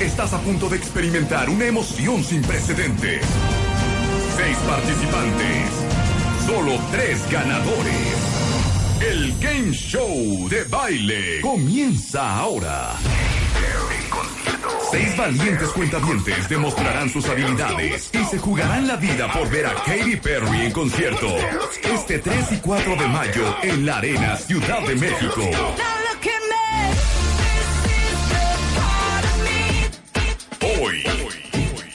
Estás a punto de experimentar una emoción sin precedentes. Seis participantes. Solo tres ganadores. El Game Show de baile comienza ahora. Seis valientes cuentavientes demostrarán sus habilidades y se jugarán la vida por ver a Katy Perry en concierto. Este 3 y 4 de mayo en la Arena Ciudad de México. Hoy,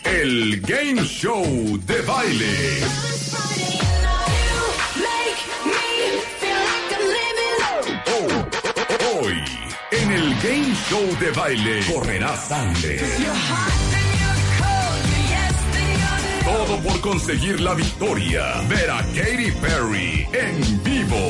el Game Show de baile. Oh, hoy, en el Game Show de baile correrá sangre. Todo por conseguir la victoria. Ver a Katy Perry en vivo.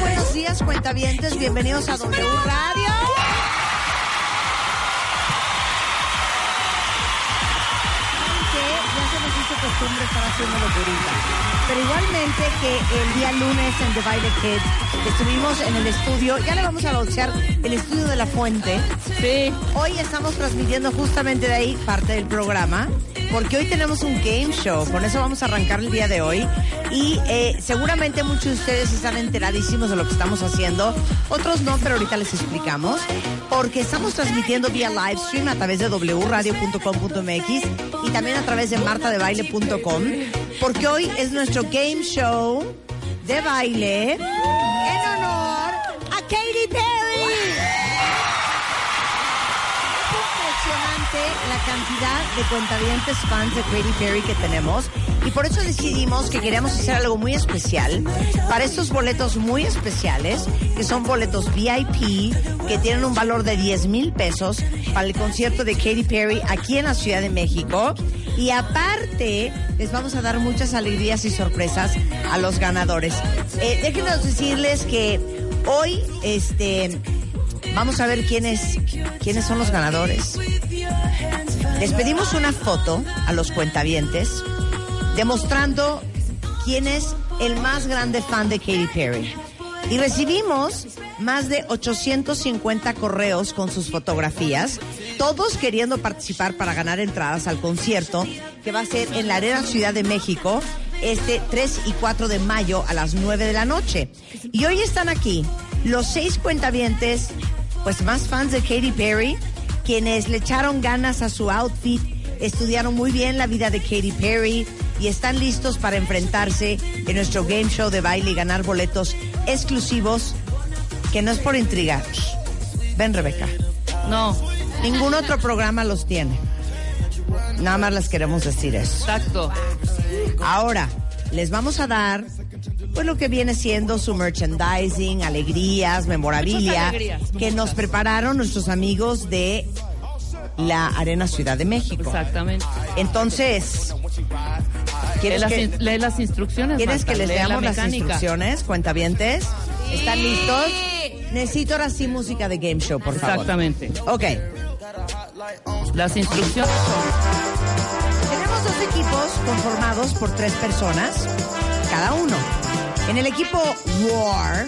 buenos días, cuentavientes. Bienvenidos a W Radio. Costumbre estar haciendo locurita. Pero igualmente que el día lunes en Divided Kids que estuvimos en el estudio, ya le vamos a anunciar el estudio de la fuente. Sí. Hoy estamos transmitiendo justamente de ahí parte del programa, porque hoy tenemos un game show, con eso vamos a arrancar el día de hoy. Y eh, seguramente muchos de ustedes están enteradísimos de lo que estamos haciendo, otros no, pero ahorita les explicamos, porque estamos transmitiendo vía live stream a través de wradio.com.mx y también a través de martadebaile.com, porque hoy es nuestro game show de baile impresionante la cantidad de cuentavientes fans de Katy Perry que tenemos y por eso decidimos que queríamos hacer algo muy especial para estos boletos muy especiales que son boletos VIP que tienen un valor de 10 mil pesos para el concierto de Katy Perry aquí en la Ciudad de México y aparte les vamos a dar muchas alegrías y sorpresas a los ganadores. Eh, déjenos decirles que hoy este Vamos a ver quiénes, quiénes son los ganadores. Les pedimos una foto a los cuentavientes demostrando quién es el más grande fan de Katy Perry. Y recibimos más de 850 correos con sus fotografías, todos queriendo participar para ganar entradas al concierto que va a ser en la Arena Ciudad de México este 3 y 4 de mayo a las 9 de la noche. Y hoy están aquí los seis cuentavientes pues más fans de Katy Perry, quienes le echaron ganas a su outfit, estudiaron muy bien la vida de Katy Perry y están listos para enfrentarse en nuestro game show de baile y ganar boletos exclusivos que no es por intrigar. Ven, Rebeca. No, Ningún otro programa los tiene. Nada más les queremos decir eso. exacto. Ahora, les vamos a dar pues lo que viene siendo su merchandising, alegrías, memorabilia alegrías, que nos prepararon nuestros amigos de la Arena Ciudad de México. Exactamente. Entonces, Lee ¿quieres las, que, lee las instrucciones. ¿quieres Marta, que les la leamos las instrucciones, cuentavientes? ¿Están listos? Necesito ahora sí música de game show, por favor. Exactamente. Ok. Las instrucciones son... Tenemos dos equipos conformados por tres personas, cada uno. En el equipo War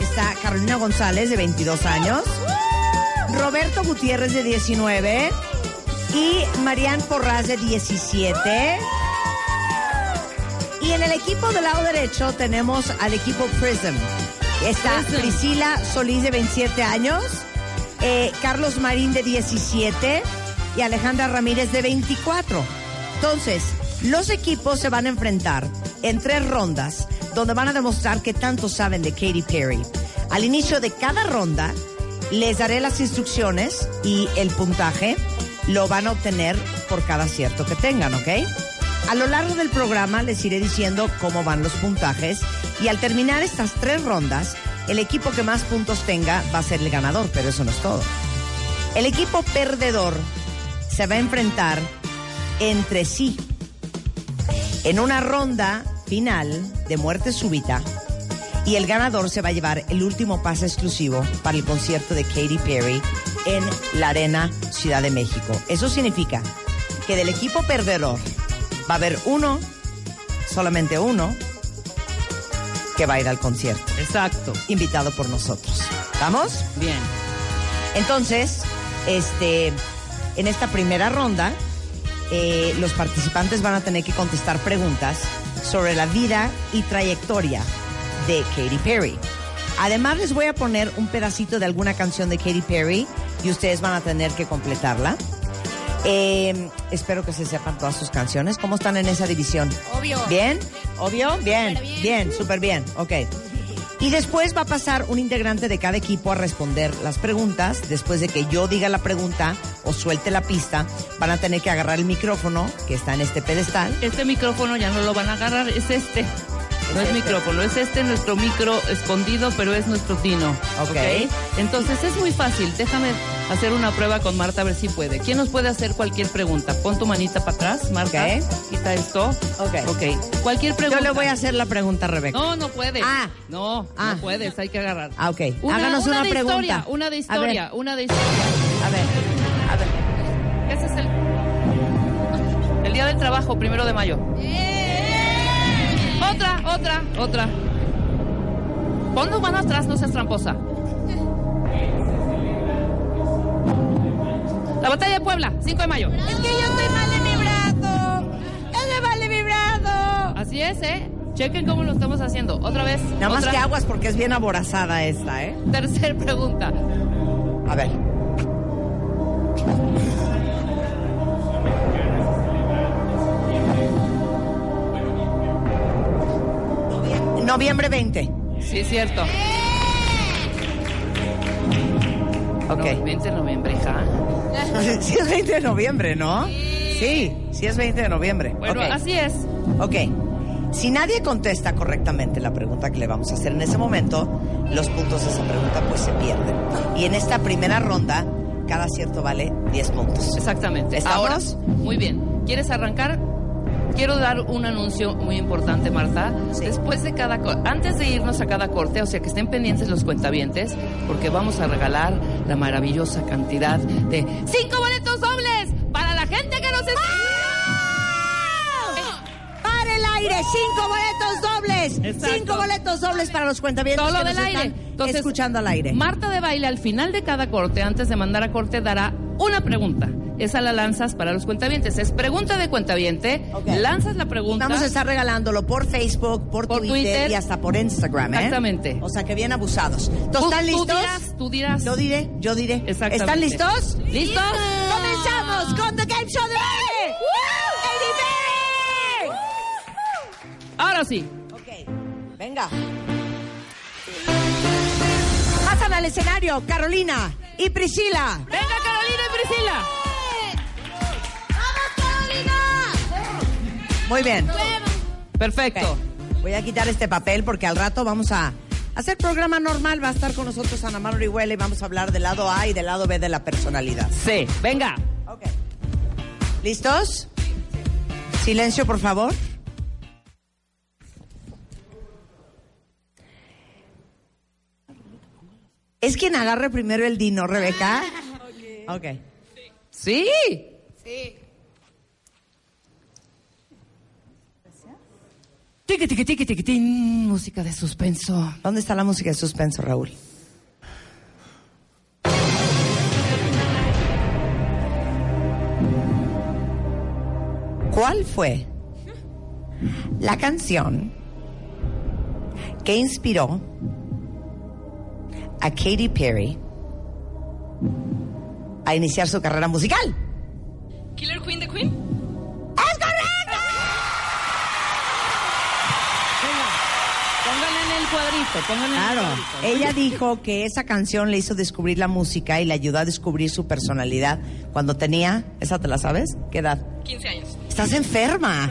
está Carolina González, de 22 años, Roberto Gutiérrez, de 19, y Marian Porras, de 17. Y en el equipo del lado derecho tenemos al equipo Prism. Está. Priscila Solís de 27 años, eh, Carlos Marín de 17 y Alejandra Ramírez de 24. Entonces, los equipos se van a enfrentar en tres rondas donde van a demostrar que tanto saben de Katy Perry. Al inicio de cada ronda les daré las instrucciones y el puntaje lo van a obtener por cada acierto que tengan, ¿ok? A lo largo del programa les iré diciendo cómo van los puntajes y al terminar estas tres rondas, el equipo que más puntos tenga va a ser el ganador, pero eso no es todo. El equipo perdedor se va a enfrentar entre sí en una ronda final de muerte súbita y el ganador se va a llevar el último pase exclusivo para el concierto de Katy Perry en la Arena Ciudad de México. Eso significa que del equipo perdedor va a haber uno, solamente uno, que va a ir al concierto, Exacto. invitado por nosotros. ¿Vamos? Bien. Entonces, este, en esta primera ronda, eh, los participantes van a tener que contestar preguntas sobre la vida y trayectoria de Katy Perry. Además, les voy a poner un pedacito de alguna canción de Katy Perry y ustedes van a tener que completarla. Eh, espero que se sepan todas sus canciones. ¿Cómo están en esa división? Obvio. ¿Bien? ¿Obvio? Bien. Bien. Bien, súper bien. Ok. Y después va a pasar un integrante de cada equipo a responder las preguntas. Después de que yo diga la pregunta o suelte la pista, van a tener que agarrar el micrófono que está en este pedestal. Este micrófono ya no lo van a agarrar, es este. No es este. micrófono, es este nuestro micro escondido, pero es nuestro tino. Ok. Entonces es muy fácil. Déjame hacer una prueba con Marta a ver si puede. ¿Quién nos puede hacer cualquier pregunta? Pon tu manita para atrás, Marta. Ok. Quita esto. Ok. Ok. Cualquier Yo pregunta. le voy a hacer la pregunta a Rebeca. No, no puedes. Ah. No, Ah. no puedes, hay que agarrar. Ah, ok. Una, Háganos una una, de pregunta. historia, una de historia, una de historia. a ver, a ver. Ese es el. El día del trabajo, primero de mayo. Otra, otra, otra. Pon dos manos atrás, no seas tramposa. La batalla de Puebla, 5 de mayo. Es que yo estoy mal de mi brazo. ¡Es mal de mi brazo! Así es, ¿eh? Chequen cómo lo estamos haciendo. Otra vez. Nada más que aguas porque es bien aborazada esta, ¿eh? Tercer pregunta. A ver. Noviembre 20. Sí, es cierto. Ok. No, 20 de noviembre, hija. Sí es 20 de noviembre, ¿no? Sí, sí es 20 de noviembre. Bueno, Ok. así es. Ok. Si nadie contesta correctamente la pregunta que le vamos a hacer en ese momento, los puntos de esa pregunta pues se pierden. Y en esta primera ronda, cada acierto vale 10 puntos. Exactamente. ¿Estamos? Ahora, muy bien. ¿Quieres arrancar? Quiero dar un anuncio muy importante, Marta. Sí. Después de cada antes de irnos a cada corte, o sea que estén pendientes los cuentavientes, porque vamos a regalar la maravillosa cantidad de cinco boletos dobles para la gente que nos está. ¡Para el aire! ¡Cinco boletos dobles! Exacto. ¡Cinco boletos dobles para los cuentavientes Solo que del nos aire. están Entonces, escuchando al aire! Marta de baile al final de cada corte, antes de mandar a corte, dará una pregunta. Esa la lanzas para los cuentavientes. Es pregunta de cuentaviente. Lanzas la pregunta. Vamos a estar regalándolo por Facebook, por, Por Twitter, Twitter. y hasta por Instagram, ¿eh? Exactamente. O sea que bien abusados. ¿Entonces, Tú- ¿Están tú listos? dirás, tú dirás. Yo diré, yo diré. Exactamente. ¿Están listos? ¿Listos? ¡Comenzamos con The Game Show de baile! ¡Katy Ahora sí. Ok, venga. Pasan al escenario Carolina y Priscila. Venga, Carolina y Priscila. Muy bien. Perfecto. Voy a quitar este papel porque al rato vamos a hacer programa normal. Va a estar con nosotros Ana María Orihuela y vamos a hablar del lado A y del lado B de la personalidad. Sí, venga. Ok. ¿Listos? Silencio, por favor. ¿Es quien agarre primero el dino, Rebeca? Ok. Sí. Tiqui, tiqui, tiqui, tiqui, tin. Música de suspenso. ¿Dónde está la música de suspenso, Raúl? ¿Cuál fue La canción que inspiró a Katy Perry a iniciar su carrera musical. Killer Queen de Queen. ¡Es correcto! Pónganle en el cuadrito, pónganle Claro, en el cuadrito. ella dijo que esa canción le hizo descubrir la música y le ayudó a descubrir su personalidad cuando tenía, ¿esa te la sabes? ¿Qué edad? 15 años. Estás enferma.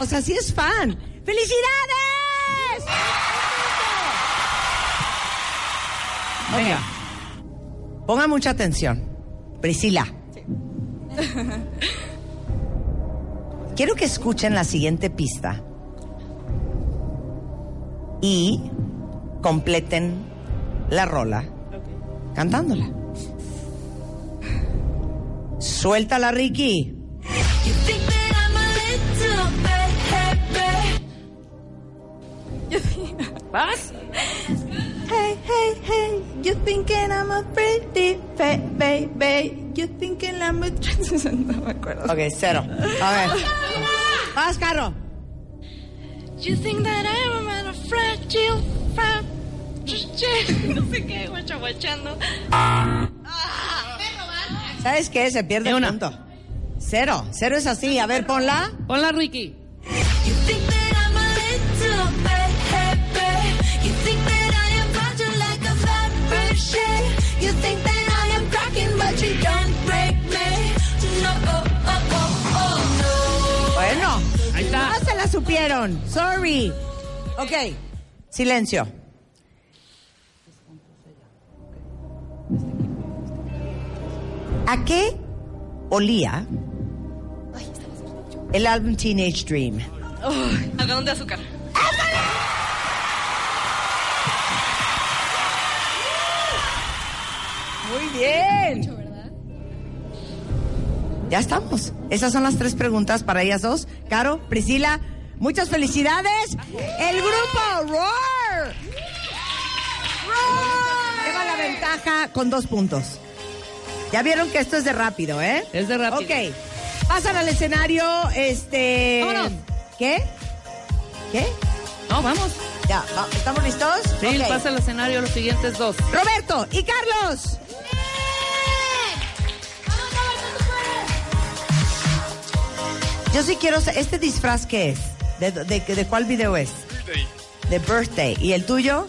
O sea, sí es fan. ¡Felicidades! Venga. Ponga mucha atención. Priscila. Quiero que escuchen la siguiente pista y completen la rola cantándola. Suéltala, Ricky. ¿Vas? Hey, hey, hey, you thinking I'm a pretty fat baby. You thinking I'm a... no me acuerdo. Ok, cero. A ver. Vas, Carro. You think that I'm a fragile, fragile. No sé qué, guachaguachando. ¿Sabes qué? Se pierde una. punto. Cero. Cero es así. A ver, ponla. Ponla, Ricky. You think that You think that I am cracking, but you don't break me. No, oh, oh, oh, oh, no. Bueno. Ahí está. No se la supieron. Sorry. Ok. Silencio. ¿A qué olía el álbum Teenage Dream? Algodón de azúcar. Muy bien. Ya estamos. Esas son las tres preguntas para ellas dos. Caro, Priscila, muchas felicidades. El grupo Roar. Roar. Lleva la ventaja con dos puntos. Ya vieron que esto es de rápido, ¿eh? Es de rápido. Ok. Pasan al escenario, este... Vámonos. ¿Qué? ¿Qué? No, vamos. Ya, ¿estamos listos? Sí, Ok. pasa al escenario los siguientes dos. Roberto y Carlos. Yo sí quiero saber, ¿este disfraz qué es? ¿De, de, de cuál video es? De Birthday. ¿Y el tuyo?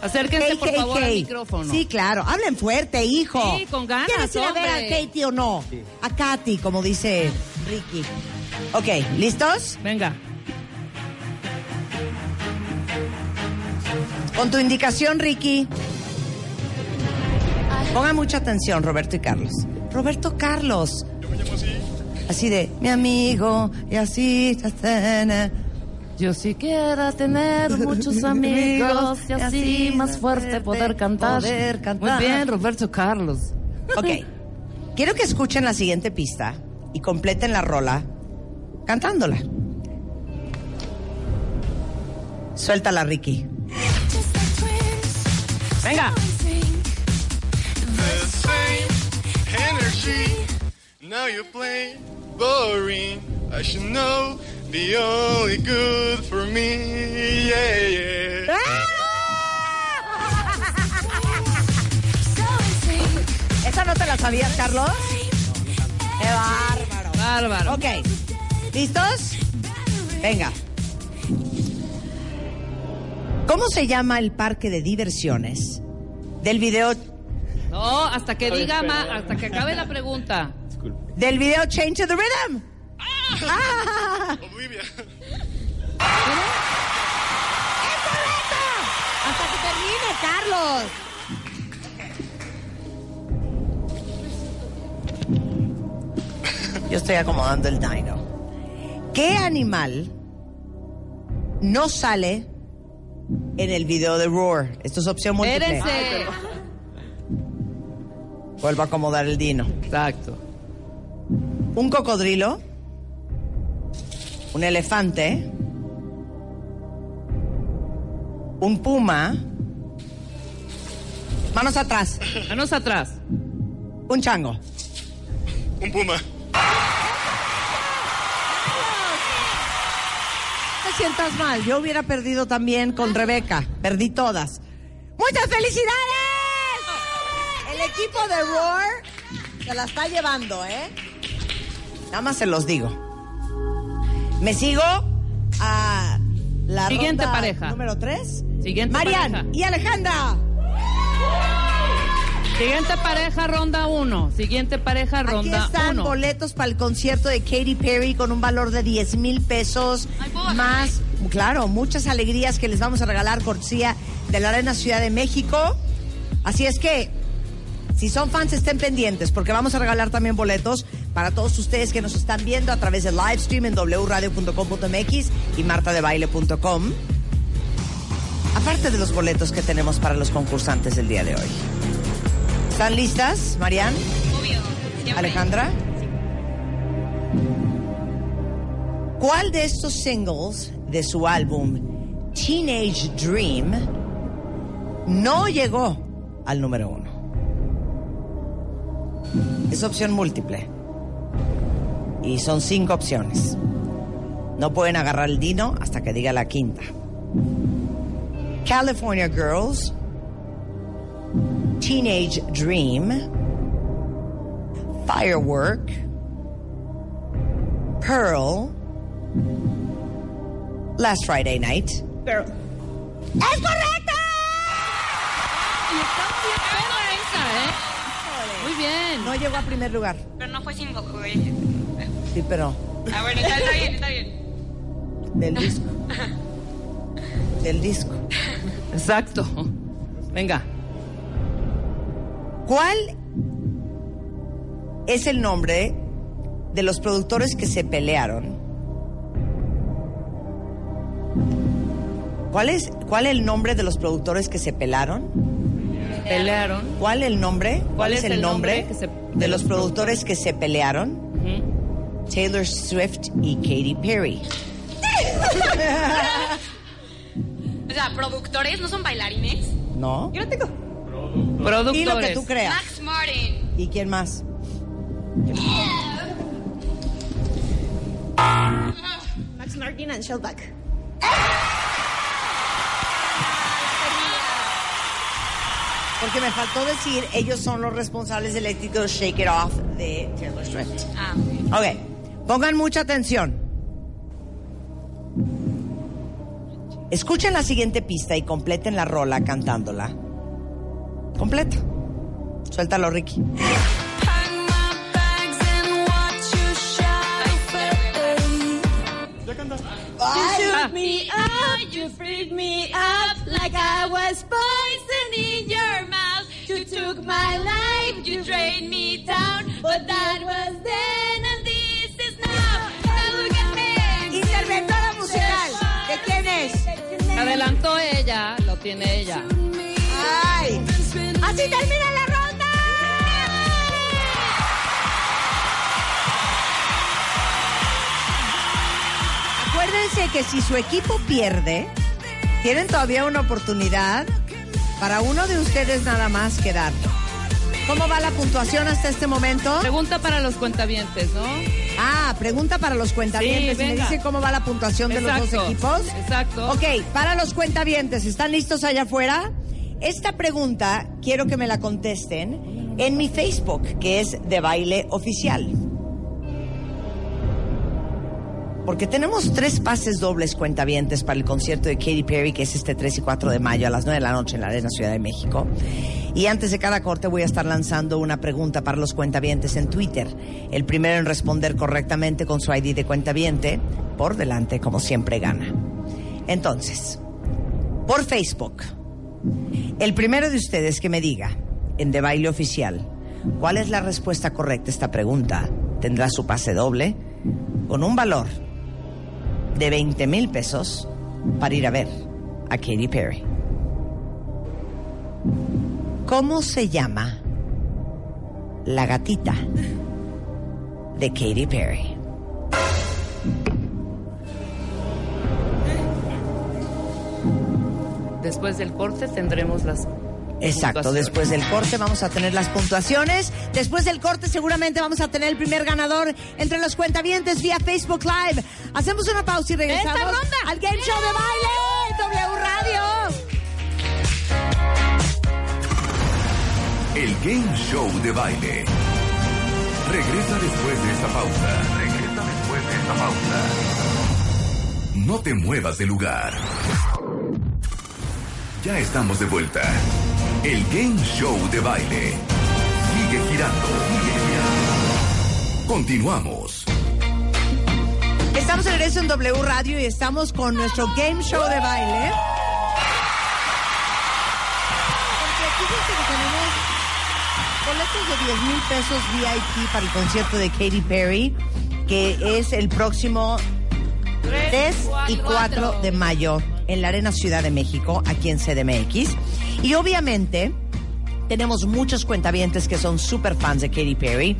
Acérquense, por favor, al micrófono. Sí, claro. Hablen fuerte, hijo. Sí, con ganas, ¿Quieres ir a ver a hombre. Katie o no? A Katy, como dice Ricky. Ok, ¿listos? Venga. Con tu indicación, Ricky. Pongan mucha atención, Roberto y Carlos. Roberto Carlos. Yo me llamo así. Así de, mi amigo, y así, ta, ta, na. Yo sí quiera tener muchos amigos y así más fuerte poder cantar. Poder cantar. Muy bien, Roberto Carlos. Ok. Quiero que escuchen la siguiente pista y completen la rola cantándola. Suéltala, Ricky. Venga. The same energy. Now you play boring. I should know. Be only good for me. Yeah, yeah. ¿Esa no te la sabías, Carlos? ¡Qué bárbaro! Bárbaro. Ok. ¿Listos? Venga. ¿Cómo se llama el parque de diversiones del video No, hasta que diga ma- hasta que acabe la pregunta. Del video Change to the Rhythm? Ah. Olivia. Hasta que termine, Carlos. Yo estoy acomodando el dino. ¿Qué animal no sale en el video de Roar? Esto es opción múltiple. Espérense. Vuelvo a acomodar el dino. Exacto. Un cocodrilo, un elefante, un puma, manos atrás, Manos atrás. un chango. Un puma. te sientas mal. Yo hubiera perdido también con Rebeca. Perdí todas. ¡Muchas felicidades! El equipo de Roar se la está llevando, ¿eh? Nada más se los digo. Me sigo a la Siguiente ronda pareja. número 3. Siguiente Marian pareja. y Alejandra. Siguiente pareja, ronda 1. Siguiente pareja, Aquí ronda están 1. boletos para el concierto de Katy Perry con un valor de 10 mil pesos. Ay, ¿puedo bajar, Más, claro, muchas alegrías que les vamos a regalar cortesía de la Arena Ciudad de México. Así es que, si son fans, estén pendientes porque vamos a regalar también boletos para todos ustedes que nos están viendo a través del live stream en wradio.com.mx y martadebaile.com. Aparte de los boletos que tenemos para los concursantes del día de hoy. ¿Están listas, Marian? Obvio. siempre. Alejandra. ¿Cuál de estos singles de su álbum Teenage Dream no llegó al número uno? Es opción múltiple. Y son cinco opciones. No pueden agarrar el dino hasta que diga la quinta. California Girls, Teenage Dream, Firework, Pearl, Last Friday Night. Pero... ¡Es correcto! Y está bien perra esa, ¿eh? Muy bien. No llegó a primer lugar. Pero no fue single, güey. Sí, pero Ah, bueno, está, está bien, está bien. del disco. Del disco. Exacto. Venga. ¿Cuál es el nombre de los productores que se pelearon? ¿Cuál es, ¿Cuál el nombre de los productores que se pelaron? Pelearon. ¿Cuál el nombre? ¿Cuál, es, el nombre, que se- de los productores que se pelearon? Taylor Swift y Katy Perry. O sea, productores no son bailarines. ¿No? Yo no tengo. Productores. Y lo que tú creas. Max Martin. ¿Y quién más? Max Martin and Shellback. Porque me faltó decir, ellos son los responsables del éxito Shake It Off de Taylor Swift. Ah, Ok, pongan mucha atención. Escuchen la siguiente pista y completen la rola cantándola. Completa. Suéltalo, Ricky. You took me up, you freed me up like I was poison in your mouth. You took my life, you drained me down, but that was then and this is now. Now look at me. Interventora musical. ¿De quién es? Adelantó ella, lo tiene ella. ¡Ay! ¡Así termina la Acuérdense que si su equipo pierde, tienen todavía una oportunidad para uno de ustedes nada más quedar. ¿Cómo va la puntuación hasta este momento? Pregunta para los cuentavientes, ¿no? Ah, pregunta para los cuentavientes. Sí, ¿Y ¿Me dicen cómo va la puntuación de los Exacto, dos equipos? exacto. Ok, para los cuentavientes, ¿están listos allá afuera? Esta pregunta quiero que me la contesten en mi Facebook, que es de baile oficial. Porque tenemos tres pases dobles cuentavientes para el concierto de Katy Perry, que es este 3 y 4 de mayo a las 9 de la noche en la Arena Ciudad de México. Y antes de cada corte voy a estar lanzando una pregunta para los cuentavientes en Twitter. El primero en responder correctamente con su ID de cuentaviente, por delante, como siempre, gana. Entonces, por Facebook, el primero de ustedes que me diga, en De Baile Oficial, cuál es la respuesta correcta a esta pregunta, tendrá su pase doble con un valor de 20 mil pesos para ir a ver a Katy Perry. ¿Cómo se llama la gatita de Katy Perry? Después del corte tendremos las Exacto, después del corte vamos a tener las puntuaciones. Después del corte seguramente vamos a tener el primer ganador entre los cuentavientes vía Facebook Live. Hacemos una pausa y regresamos ¡Esta ronda! al Game Show de Baile W Radio. El Game Show de baile. Regresa después de esta pausa. Regresa después de esta pausa. No te muevas de lugar. Ya estamos de vuelta. El Game Show de baile. Sigue girando. Sigue girando. Continuamos. Estamos en regreso en W Radio y estamos con nuestro Game Show de baile. Porque fíjense que tenemos boletos de 10 mil pesos VIP para el concierto de Katy Perry, que es el próximo 3 y 4 de mayo en la Arena Ciudad de México, aquí en CDMX. Y obviamente tenemos muchos cuentavientes que son súper fans de Katy Perry.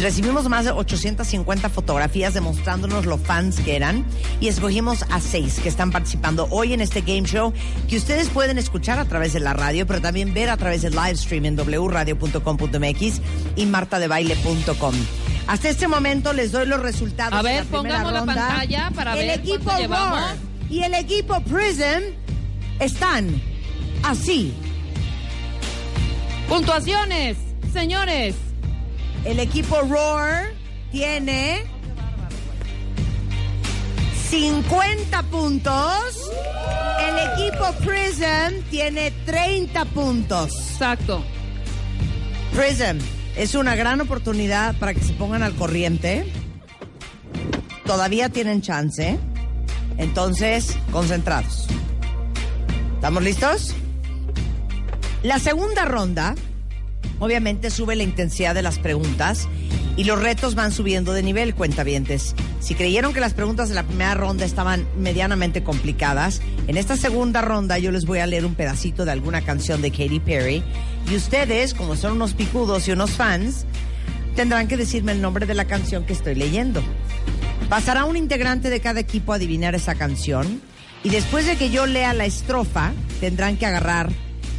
Recibimos más de 850 fotografías demostrándonos lo fans que eran y escogimos a seis que están participando hoy en este game show que ustedes pueden escuchar a través de la radio, pero también ver a través del live stream en wradio.com.mx y martadebaile.com. Hasta este momento les doy los resultados. A de ver, la pongamos la pantalla para el ver equipo llevamos. Y el equipo Prism están así. Puntuaciones, señores. El equipo Roar tiene 50 puntos. El equipo Prism tiene 30 puntos. Exacto. Prism es una gran oportunidad para que se pongan al corriente. Todavía tienen chance. Entonces, concentrados. ¿Estamos listos? La segunda ronda, obviamente, sube la intensidad de las preguntas y los retos van subiendo de nivel, cuentavientes. Si creyeron que las preguntas de la primera ronda estaban medianamente complicadas, en esta segunda ronda yo les voy a leer un pedacito de alguna canción de Katy Perry y ustedes, como son unos picudos y unos fans, tendrán que decirme el nombre de la canción que estoy leyendo. Pasará un integrante de cada equipo a adivinar esa canción y después de que yo lea la estrofa, tendrán que agarrar,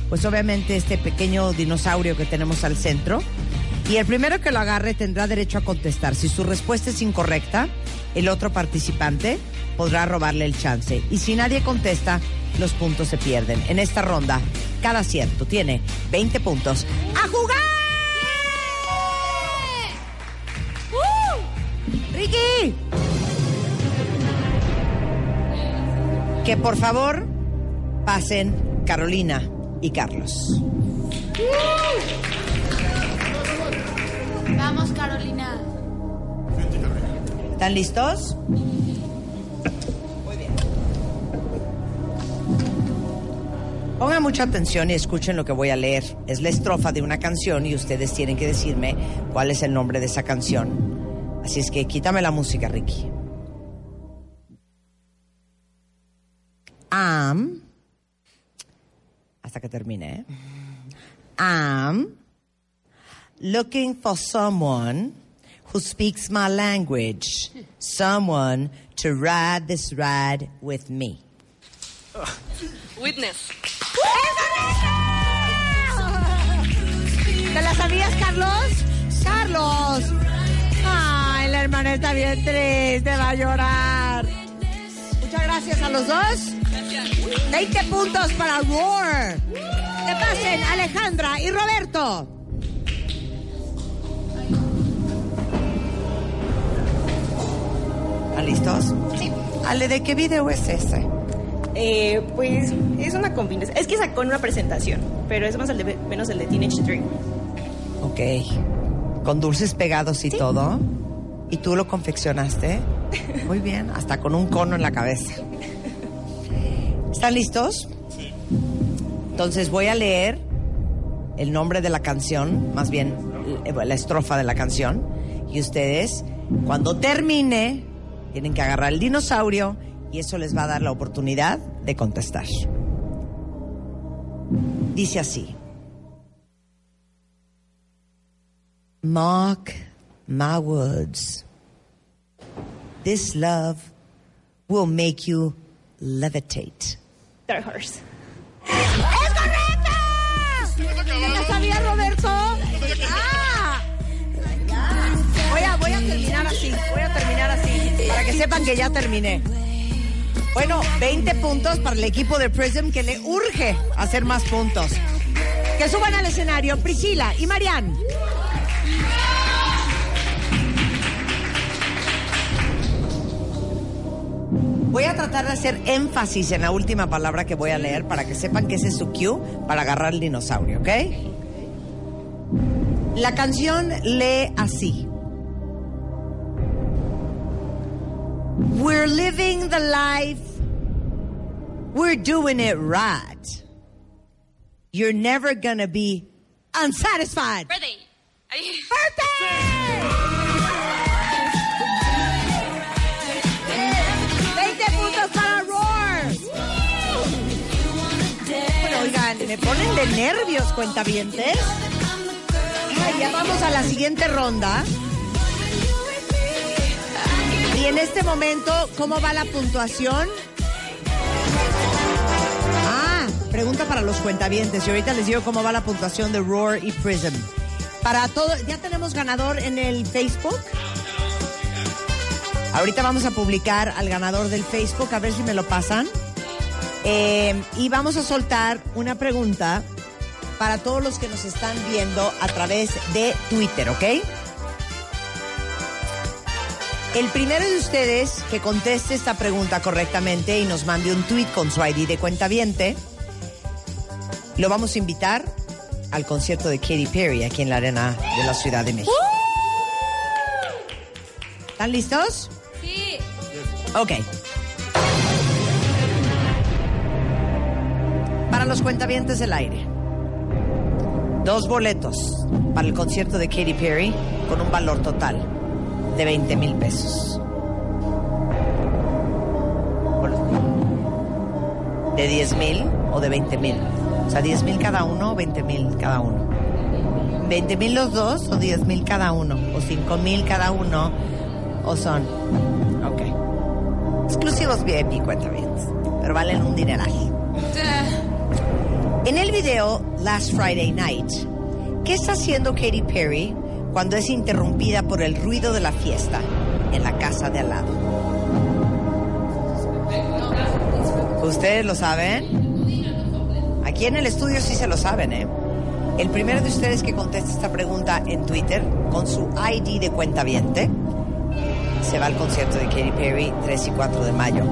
pues obviamente este pequeño dinosaurio que tenemos al centro y el primero que lo agarre tendrá derecho a contestar. Si su respuesta es incorrecta, el otro participante podrá robarle el chance. Y si nadie contesta, los puntos se pierden. En esta ronda, cada acierto tiene 20 puntos. ¡A jugar! ¡Ricky! Que por favor pasen Carolina y Carlos. Vamos, Carolina. ¿Están listos? Muy bien. Pongan mucha atención y escuchen lo que voy a leer. Es la estrofa de una canción y ustedes tienen que decirme cuál es el nombre de esa canción. Así es que quítame la música, Ricky. Am. Hasta que termine, ¿eh? Am looking for someone who speaks my language, someone to ride this ride with me. Witness. ¿Te la sabías, Carlos? Carlos. Ay, la hermana está bien triste, va a llorar. Muchas gracias a los dos. 20 puntos para Roar. Que pasen Alejandra y Roberto. ¿Están listos? Sí. Ale, ¿de qué video es ese? Eh, pues es una combinación. Es que sacó una presentación, pero es más el de, menos el de Teenage Dream. Ok. Con dulces pegados y todo. ¿Y tú lo confeccionaste? Muy bien, hasta con un cono en la cabeza. ¿Están listos? Sí. Entonces voy a leer el nombre de la canción, más bien eh, la estrofa de la canción. Y ustedes, cuando termine, tienen que agarrar el dinosaurio y eso les va a dar la oportunidad de contestar. Dice así. Mark my words. This love will make you levitate. Dark Horse. ¡Es correcta! ¿Te la sabía Roberto? ¡Ah! Voy a, voy a terminar así, voy a terminar así, para que sepan que ya terminé. Bueno, 20 puntos para el equipo de Prism que le urge hacer más puntos. Que suban al escenario Priscila y Marianne. Voy a tratar de hacer énfasis en la última palabra que voy a leer para que sepan que ese es su cue para agarrar el dinosaurio, ¿ok? La canción lee así. We're living the life. We're doing it right. You're never gonna be unsatisfied. Birthday. Ay, me ponen de nervios, cuentavientes. Ay, ya vamos a la siguiente ronda. Y en este momento, ¿cómo va la puntuación? Ah, pregunta para los cuentavientes. Y ahorita les digo cómo va la puntuación de Roar y Prism. Para todo, ¿ya tenemos ganador en el Facebook? Ahorita vamos a publicar al ganador del Facebook, a ver si me lo pasan. Eh, y vamos a soltar una pregunta para todos los que nos están viendo a través de Twitter, ¿ok? El primero de ustedes que conteste esta pregunta correctamente y nos mande un tweet con su ID de cuenta lo vamos a invitar al concierto de Katy Perry aquí en la Arena de la Ciudad de México. ¿Están listos? Sí. Ok. Para los cuentavientes del aire. Dos boletos para el concierto de Katy Perry con un valor total de 20 mil pesos. De 10 mil o de 20 mil. O sea, 10 mil cada uno o 20 mil cada uno. 20 mil los dos o 10 mil cada uno. O 5 mil cada uno. O son. Ok. Exclusivos VIP, cuentavientes. Pero valen un dineral. En el video Last Friday Night, ¿qué está haciendo Katy Perry cuando es interrumpida por el ruido de la fiesta en la casa de al lado? ¿Ustedes lo saben? Aquí en el estudio sí se lo saben, ¿eh? El primero de ustedes que conteste esta pregunta en Twitter con su ID de cuenta viente se va al concierto de Katy Perry 3 y 4 de mayo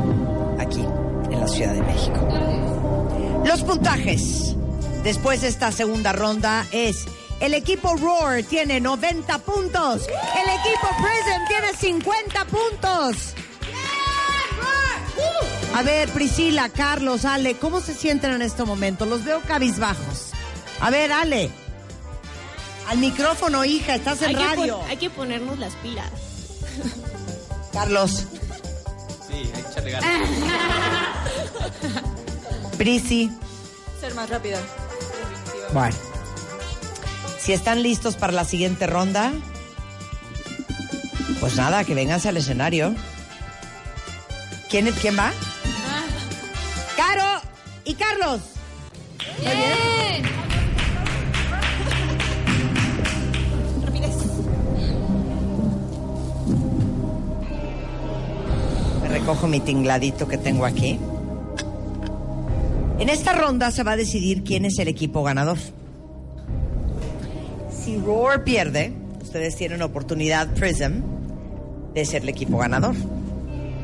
aquí en la Ciudad de México. Los puntajes después de esta segunda ronda es el equipo Roar tiene 90 puntos, el equipo Prism tiene 50 puntos. A ver, Priscila, Carlos, Ale, ¿cómo se sienten en este momento? Los veo cabizbajos. A ver, Ale. Al micrófono, hija, estás en Hay que, radio. pon- hay que ponernos las pilas. Carlos, Sí, hay que echarle ganas. Prisi. Ser más rápido. Bueno. Si están listos para la siguiente ronda, pues nada, que vénganse al escenario. ¿Quién, quién va? Caro y Carlos. Me recojo mi tingladito que tengo aquí. En esta ronda se va a decidir quién es el equipo ganador. Si Roar pierde, ustedes tienen oportunidad Prism de ser el equipo ganador.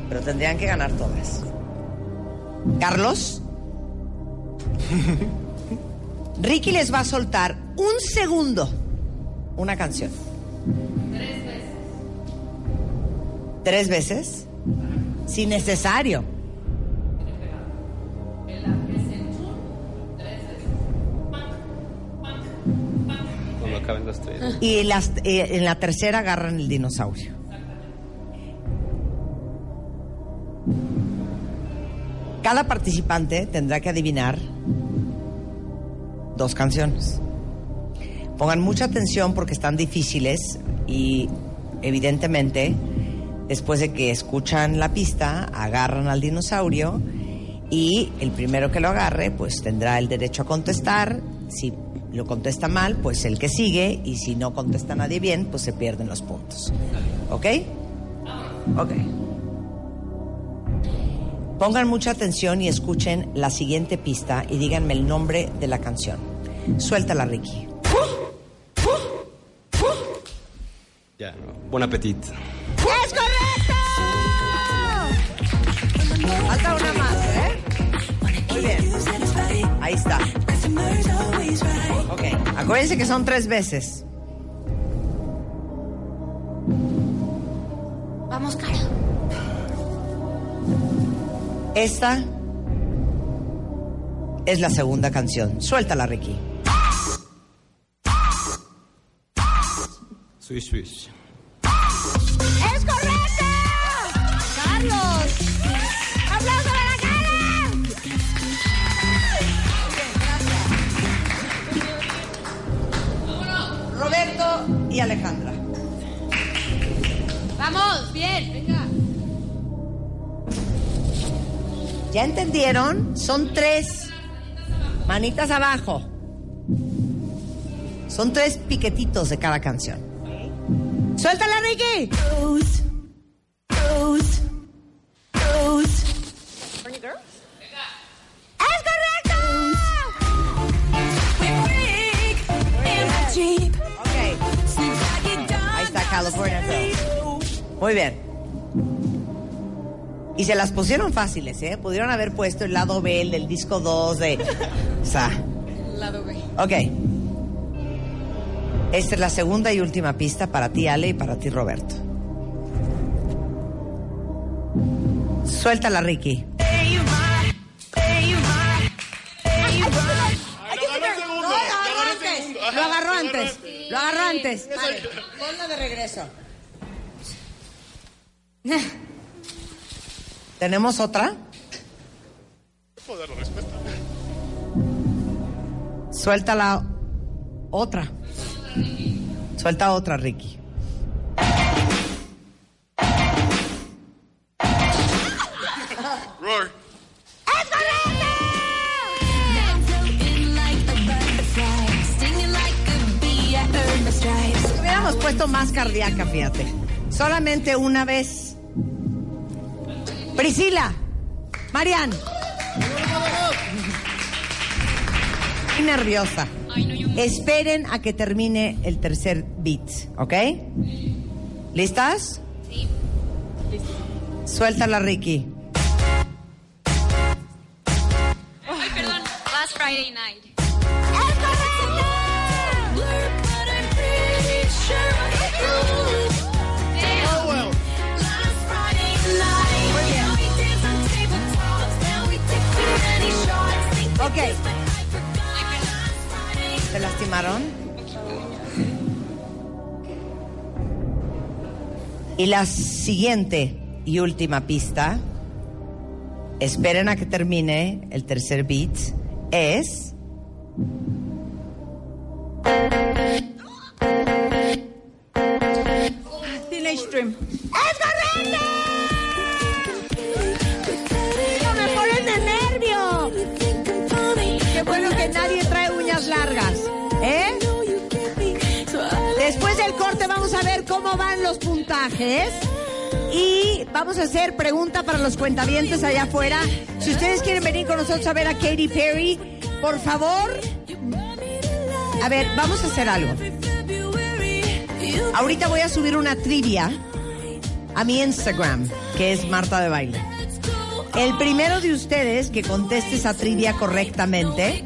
Pero tendrían que ganar todas. Carlos. Ricky les va a soltar un segundo una canción. Tres veces. ¿Tres veces? Si necesario. Y eh, en la tercera agarran el dinosaurio. Cada participante tendrá que adivinar dos canciones. Pongan mucha atención porque están difíciles y evidentemente después de que escuchan la pista agarran al dinosaurio y el primero que lo agarre pues tendrá el derecho a contestar. Si lo contesta mal, pues el que sigue, y si no contesta nadie bien, pues se pierden los puntos. ¿Ok? Ok. Pongan mucha atención y escuchen la siguiente pista y díganme el nombre de la canción. Suéltala, Ricky. Ya, buen apetito. ¡Es correcto! Falta una más, ¿eh? Muy bien. Ahí está. Acuérdense que son tres veces. Vamos, Caro. Esta es la segunda canción. Suéltala, Ricky. Swish, swish. Y Alejandra. Vamos, bien, venga. ¿Ya entendieron? Son tres. Manitas abajo. Son tres piquetitos de cada canción. ¡Suéltala, Ricky! California Girls. Muy bien. Y se las pusieron fáciles, ¿eh? Pudieron haber puesto el lado B, el del disco 2 de... O sea, Lado B. ok. Esta es la segunda y última pista para ti, Ale, y para ti, Roberto. Suéltala, Ricky. Lo agarró antes. Lo agarró antes. Vale, ponla de regreso. ¿Tenemos otra? puedo dar la respuesta. Suelta la otra. Suelta otra, Ricky. Roar. Puesto más cardíaca, fíjate. Solamente una vez. Priscila. Marian. Estoy nerviosa. Esperen a que termine el tercer beat, ¿ok? ¿Listas? Sí. Suéltala, Ricky. Ay, perdón. Last Friday night. ¿Te lastimaron? Y la siguiente y última pista, esperen a que termine el tercer beat, es... y vamos a hacer pregunta para los cuentavientes allá afuera. Si ustedes quieren venir con nosotros a ver a Katy Perry, por favor. A ver, vamos a hacer algo. Ahorita voy a subir una trivia a mi Instagram, que es Marta de Baile. El primero de ustedes que conteste esa trivia correctamente,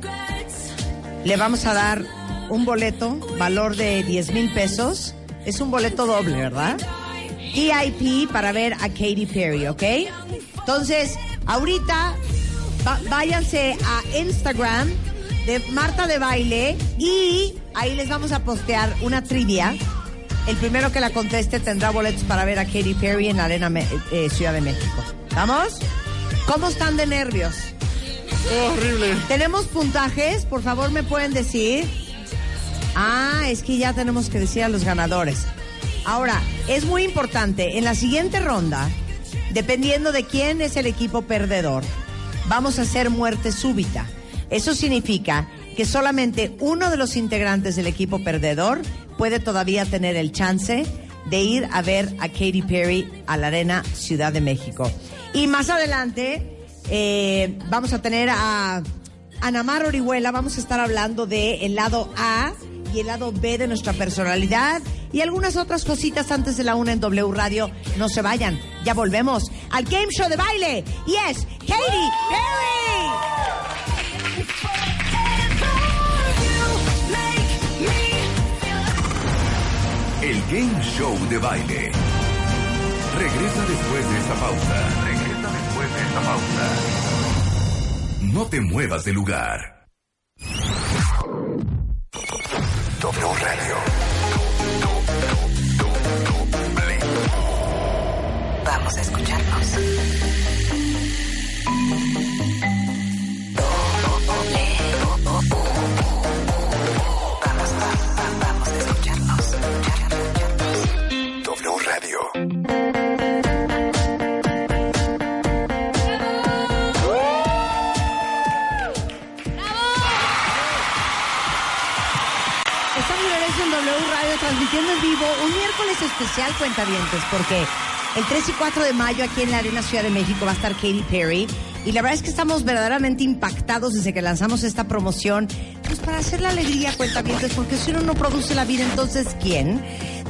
le vamos a dar un boleto, valor de 10 mil pesos. Es un boleto doble, ¿verdad? VIP para ver a Katy Perry, ¿ok? Entonces, ahorita váyanse a Instagram de Marta de Baile y ahí les vamos a postear una trivia. El primero que la conteste tendrá boletos para ver a Katy Perry en la Arena Me- eh, Ciudad de México. ¿Vamos? ¿Cómo están de nervios? horrible. ¿Tenemos puntajes? Por favor, ¿me pueden decir? Ah, es que ya tenemos que decir a los ganadores. Ahora, es muy importante, en la siguiente ronda, dependiendo de quién es el equipo perdedor, vamos a hacer muerte súbita. Eso significa que solamente uno de los integrantes del equipo perdedor puede todavía tener el chance de ir a ver a Katy Perry a la Arena Ciudad de México. Y más adelante eh, vamos a tener a Anamar Orihuela, vamos a estar hablando de lado A y el lado B de nuestra personalidad y algunas otras cositas antes de la una en W Radio. No se vayan, ya volvemos al Game Show de baile. Y es Katy Perry. El Game Show de baile. Regresa después de esta pausa. Regresa después de esta pausa. No te muevas de lugar. Vamos a escucharnos. Vamos, va- va- vamos a escucharnos. W Radio. Estamos de regreso en W Radio transmitiendo en vivo un miércoles especial, cuentavientes, porque el 3 y 4 de mayo aquí en la Arena Ciudad de México va a estar Katy Perry. Y la verdad es que estamos verdaderamente impactados desde que lanzamos esta promoción. Pues para hacer la alegría, cuentavientes, porque si uno no produce la vida, entonces ¿quién?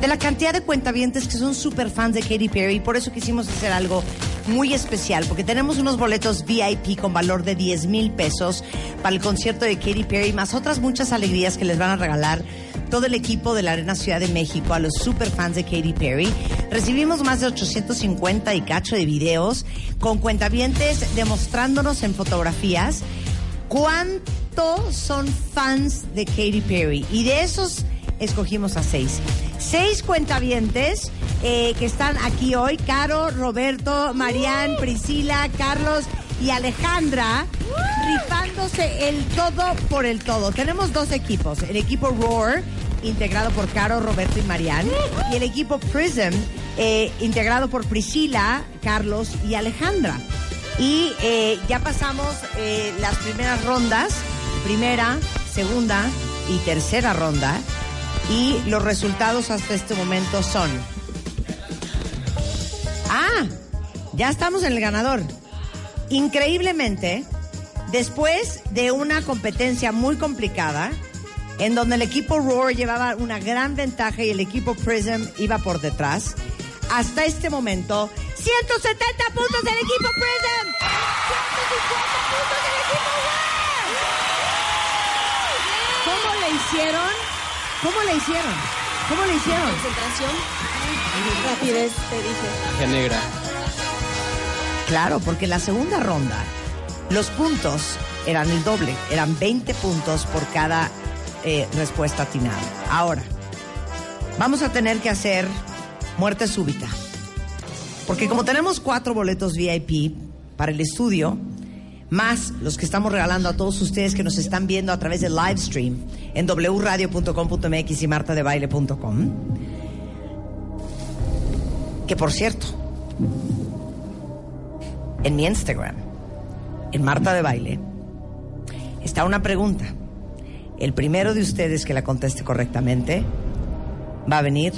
De la cantidad de cuentavientes que son súper fans de Katy Perry. Por eso quisimos hacer algo muy especial, porque tenemos unos boletos VIP con valor de 10 mil pesos para el concierto de Katy Perry, más otras muchas alegrías que les van a regalar todo el equipo de la Arena Ciudad de México a los super fans de Katy Perry. Recibimos más de 850 y cacho de videos con cuentavientes demostrándonos en fotografías cuánto son fans de Katy Perry. Y de esos escogimos a seis. Seis cuentavientes eh, que están aquí hoy. Caro, Roberto, Marián, Priscila, Carlos y Alejandra rifándose el todo por el todo. Tenemos dos equipos. El equipo Roar, integrado por Caro, Roberto y Marián. Y el equipo Prism, eh, integrado por Priscila, Carlos y Alejandra. Y eh, ya pasamos eh, las primeras rondas, primera, segunda y tercera ronda. Y los resultados hasta este momento son... Ah, ya estamos en el ganador. Increíblemente, después de una competencia muy complicada, en donde el equipo Roar llevaba una gran ventaja y el equipo Prism iba por detrás, hasta este momento, 170 puntos del equipo Prism, 150 puntos del equipo Roar. ¿Cómo le hicieron? ¿Cómo le hicieron? ¿Cómo le hicieron? Concentración. Rapidez, te dije. Qué negra. Claro, porque en la segunda ronda los puntos eran el doble, eran 20 puntos por cada eh, respuesta atinada. Ahora, vamos a tener que hacer muerte súbita. Porque como tenemos cuatro boletos VIP para el estudio, más los que estamos regalando a todos ustedes que nos están viendo a través del live stream en wradio.com.mx y martadebaile.com. Que por cierto, en mi Instagram, en Marta de Baile, está una pregunta. El primero de ustedes que la conteste correctamente va a venir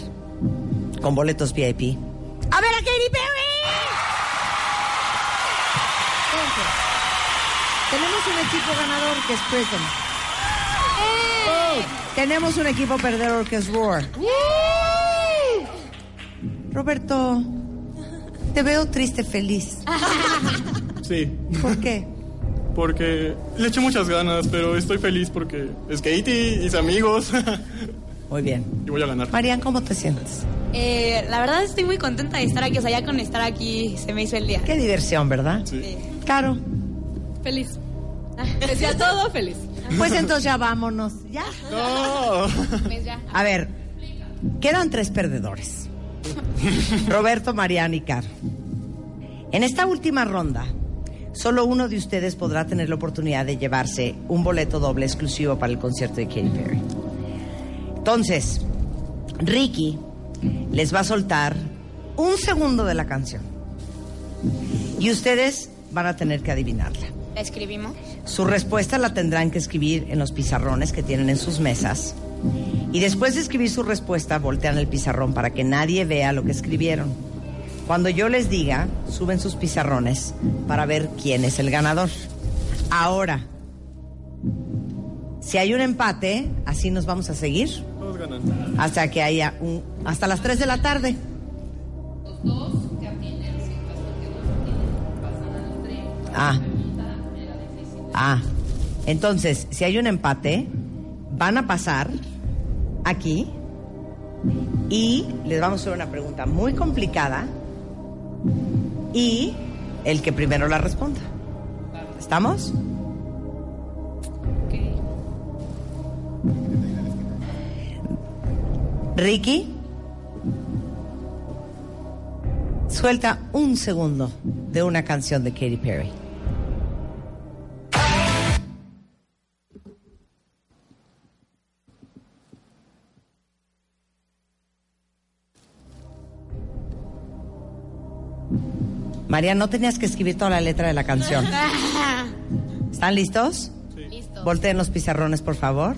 con boletos VIP. ¡A ver a Katy Perry! Tenemos un equipo ganador que es Prism. Tenemos un equipo perdedor que es Roar. Roberto, te veo triste, feliz. Sí, ¿Por qué? Porque le eché muchas ganas, pero estoy feliz porque es Katie y sus amigos. Muy bien. y voy a ganar. Marian, ¿cómo te sientes? Eh, la verdad estoy muy contenta de estar aquí. O sea, ya con estar aquí se me hizo el día. Qué diversión, ¿verdad? Sí. Caro. Feliz. Decía todo feliz. Pues entonces ya vámonos. Ya. No. Pues ya. A ver, quedan tres perdedores. Roberto, Mariana y Caro. En esta última ronda, solo uno de ustedes podrá tener la oportunidad de llevarse un boleto doble exclusivo para el concierto de Katy Perry. Entonces, Ricky les va a soltar un segundo de la canción. Y ustedes van a tener que adivinarla. ¿La escribimos? Su respuesta la tendrán que escribir en los pizarrones que tienen en sus mesas. Y después de escribir su respuesta, voltean el pizarrón para que nadie vea lo que escribieron. Cuando yo les diga, suben sus pizarrones para ver quién es el ganador. Ahora, si hay un empate, así nos vamos a seguir hasta que haya un hasta las 3 de la tarde. Ah. Ah. Entonces, si hay un empate, van a pasar aquí y les vamos a hacer una pregunta muy complicada y el que primero la responda. ¿Estamos? Ricky, suelta un segundo de una canción de Katy Perry. María, no tenías que escribir toda la letra de la canción. ¿Están listos? Listo. Volteen los pizarrones, por favor.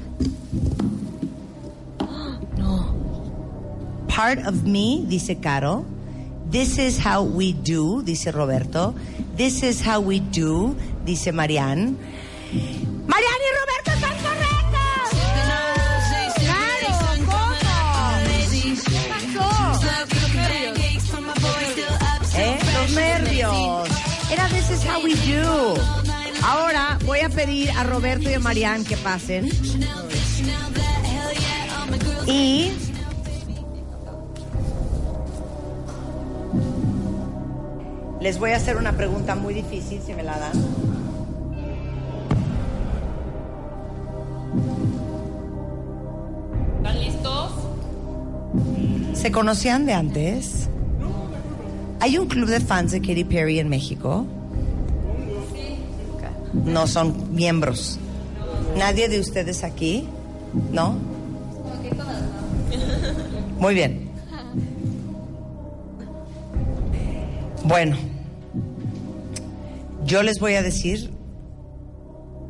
Part of me, dice Caro. This is how we do, dice Roberto. This is how we do, dice Marianne. Marianne y Roberto Era This is how we do. Ahora voy a pedir a Roberto y a Marianne que pasen. Y les voy a hacer una pregunta muy difícil, si me la dan. ¿Están listos? ¿Se conocían de antes? ¿Hay un club de fans de Katy Perry en México? No son miembros. ¿Nadie de ustedes aquí? ¿No? Muy bien. Bueno, yo les voy a decir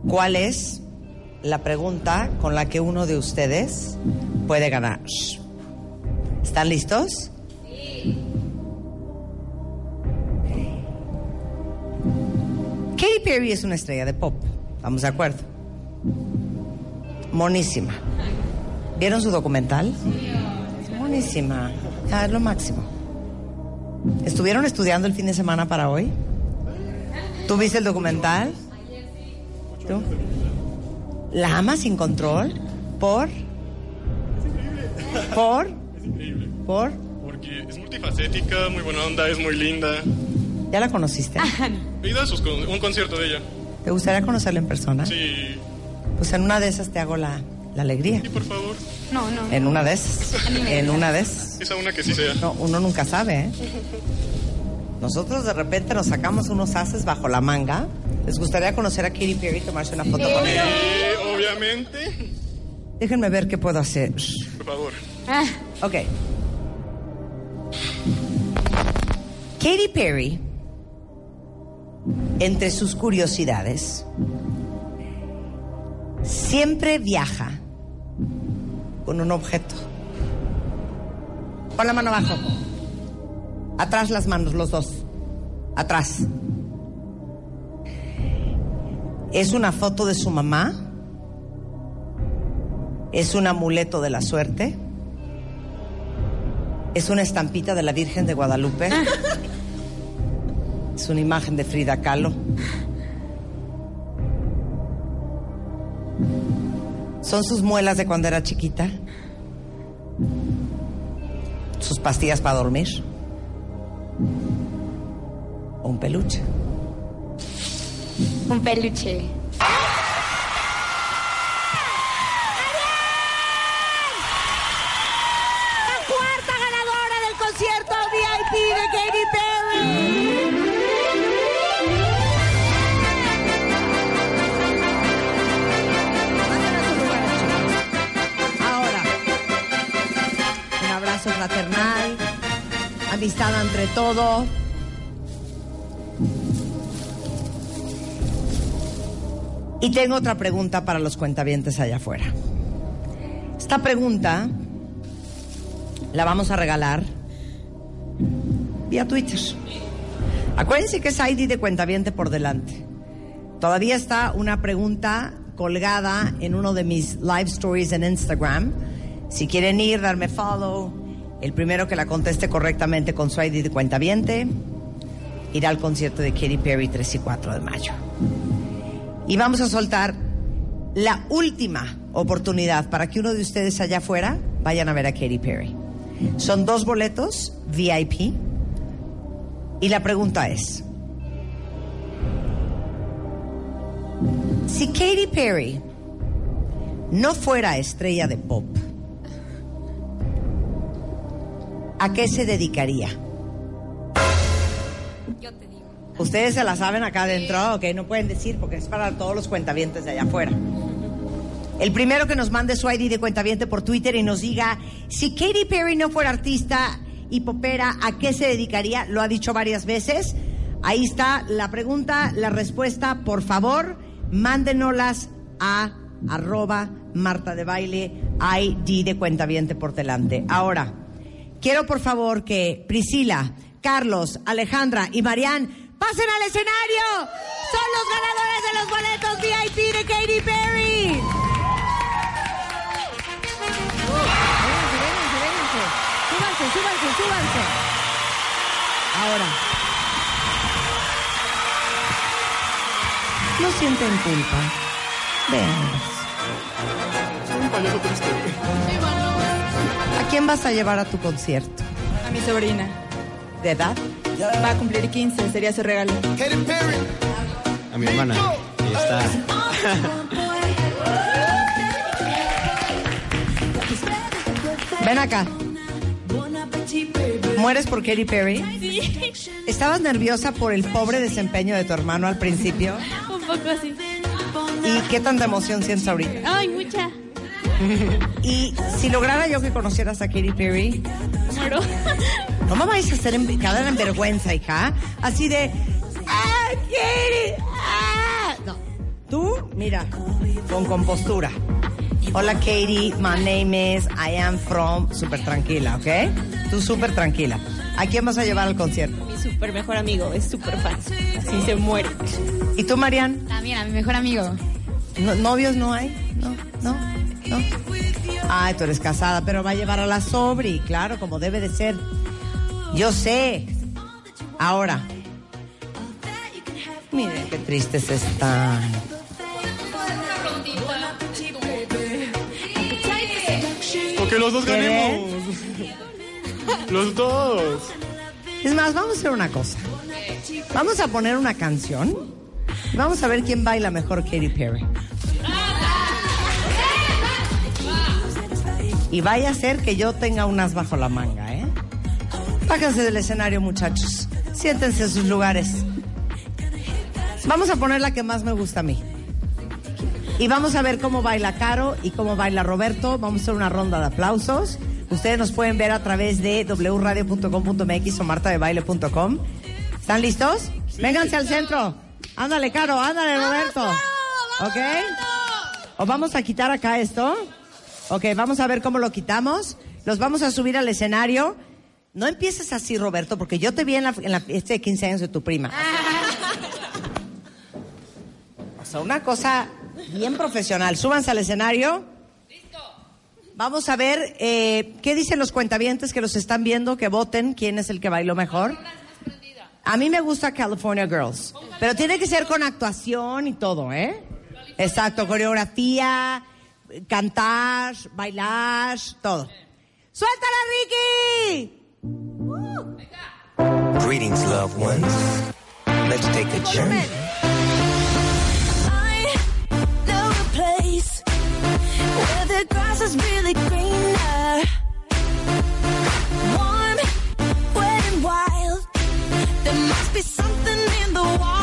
cuál es la pregunta con la que uno de ustedes puede ganar. ¿Están listos? Perry es una estrella de pop, ¿estamos de acuerdo? Monísima. ¿Vieron su documental? Es Monísima. Ah, es lo máximo. ¿Estuvieron estudiando el fin de semana para hoy? ¿Tú viste el documental? ¿Tú? ¿La ama sin control? ¿Por? ¿Por? Es increíble. ¿Por? Porque es multifacética, muy buena onda, es muy linda. ¿Ya la conociste? He ido a sus con- un concierto de ella. ¿Te gustaría conocerla en persona? Sí. Pues en una de esas te hago la, la alegría. Sí, por favor. No, no. En una de esas. En una de esas. Esa una que sí sea. No, uno nunca sabe, ¿eh? Nosotros de repente nos sacamos unos haces bajo la manga. ¿Les gustaría conocer a Katy Perry y tomarse una foto con ella? Sí, obviamente. Déjenme ver qué puedo hacer. Por favor. Ah, Ok. Katy Perry, entre sus curiosidades, siempre viaja con un objeto. Pon la mano abajo. Atrás las manos, los dos. Atrás. Es una foto de su mamá. Es un amuleto de la suerte. Es una estampita de la Virgen de Guadalupe. Es una imagen de Frida Kahlo. Son sus muelas de cuando era chiquita. Sus pastillas para dormir. O un peluche. un peluche. Fraternal, amistad entre todo. Y tengo otra pregunta para los cuentavientes allá afuera. Esta pregunta la vamos a regalar vía Twitter. Acuérdense que es ID de cuentaviente por delante. Todavía está una pregunta colgada en uno de mis live stories en Instagram. Si quieren ir, darme follow. El primero que la conteste correctamente con su ID de cuentaviente irá al concierto de Katy Perry 3 y 4 de mayo. Y vamos a soltar la última oportunidad para que uno de ustedes allá afuera vayan a ver a Katy Perry. Son dos boletos VIP. Y la pregunta es, si Katy Perry no fuera estrella de pop, ¿a qué se dedicaría? Ustedes se la saben acá adentro, ok, no pueden decir porque es para todos los cuentavientes de allá afuera. El primero que nos mande su ID de cuentaviente por Twitter y nos diga si Katy Perry no fuera artista y popera, ¿a qué se dedicaría? Lo ha dicho varias veces. Ahí está la pregunta, la respuesta. Por favor, mándenoslas a arroba Marta de Baile, ID de cuentaviente por delante. Ahora, quiero por favor que Priscila, Carlos, Alejandra y Marián pasen al escenario. Son los ganadores de los boletos VIP de Katy Perry. Ahora. No sienten culpa. Véanlos. Un payaso triste. ¿A quién vas a llevar a tu concierto? A mi sobrina. ¿De edad? Va a cumplir 15, sería su regalo. A mi hermana. Ahí está. Ven acá. ¿Mueres por Katy Perry? Sí, ¿Estabas nerviosa por el pobre desempeño de tu hermano al principio? un poco así. ¿Y qué tanta emoción sientes ahorita? Ay, mucha. Y si lograra yo que conocieras a Katy Perry, Muero. no me vais a hacer en, caer en vergüenza, hija. Así de. ¡Ah, Katy! ¡Ah! No. Tú, mira, con compostura. Hola, Katie. My name is I am from. Súper tranquila, ¿ok? Tú súper tranquila. ¿A quién vas a llevar al concierto? Mi súper mejor amigo, es súper fan. Así se muere. ¿Y tú, Marian? También a mi mejor amigo. No- ¿Novios no hay? No, no, no. Ay, tú eres casada, pero va a llevar a la sobri, claro, como debe de ser. Yo sé. Ahora. Miren qué tristes están. Porque los dos ganemos. Los dos. Es más, vamos a hacer una cosa. Vamos a poner una canción. Vamos a ver quién baila mejor Katy Perry. Y vaya a ser que yo tenga unas bajo la manga, ¿eh? Bájense del escenario, muchachos. Siéntense en sus lugares. Vamos a poner la que más me gusta a mí. Y vamos a ver cómo baila Caro y cómo baila Roberto. Vamos a hacer una ronda de aplausos. Ustedes nos pueden ver a través de wradio.com.mx o martadebaile.com. ¿Están listos? Vénganse al centro. Ándale, Caro, ándale, Roberto. ¿Ok? ¿O vamos a quitar acá esto? Ok, vamos a ver cómo lo quitamos. Los vamos a subir al escenario. No empieces así, Roberto, porque yo te vi en la, en la fiesta de 15 años de tu prima. O sea, una cosa bien profesional. Súbanse al escenario. Vamos a ver eh, qué dicen los cuentavientes que los están viendo, que voten quién es el que bailó mejor. A mí me gusta California Girls, pero tiene que ser con actuación y todo, ¿eh? Exacto, coreografía, cantar, bailar, todo. ¡Suéltala, Ricky! Greetings, loved ones. Let's take a journey. I know a place where the grass is really greener. Warm, wet and wild. There must be something in the water.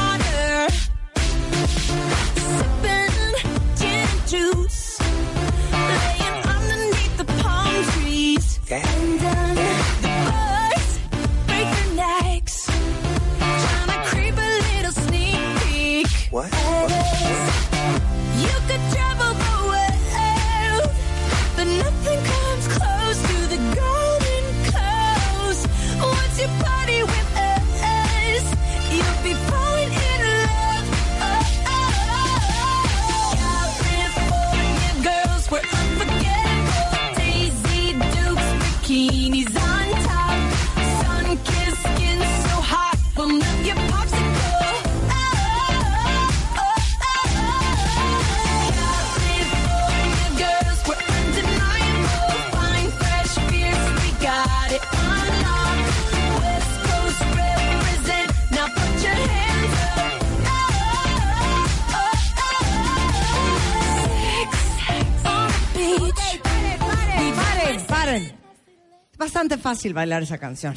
Es bastante fácil bailar esa canción.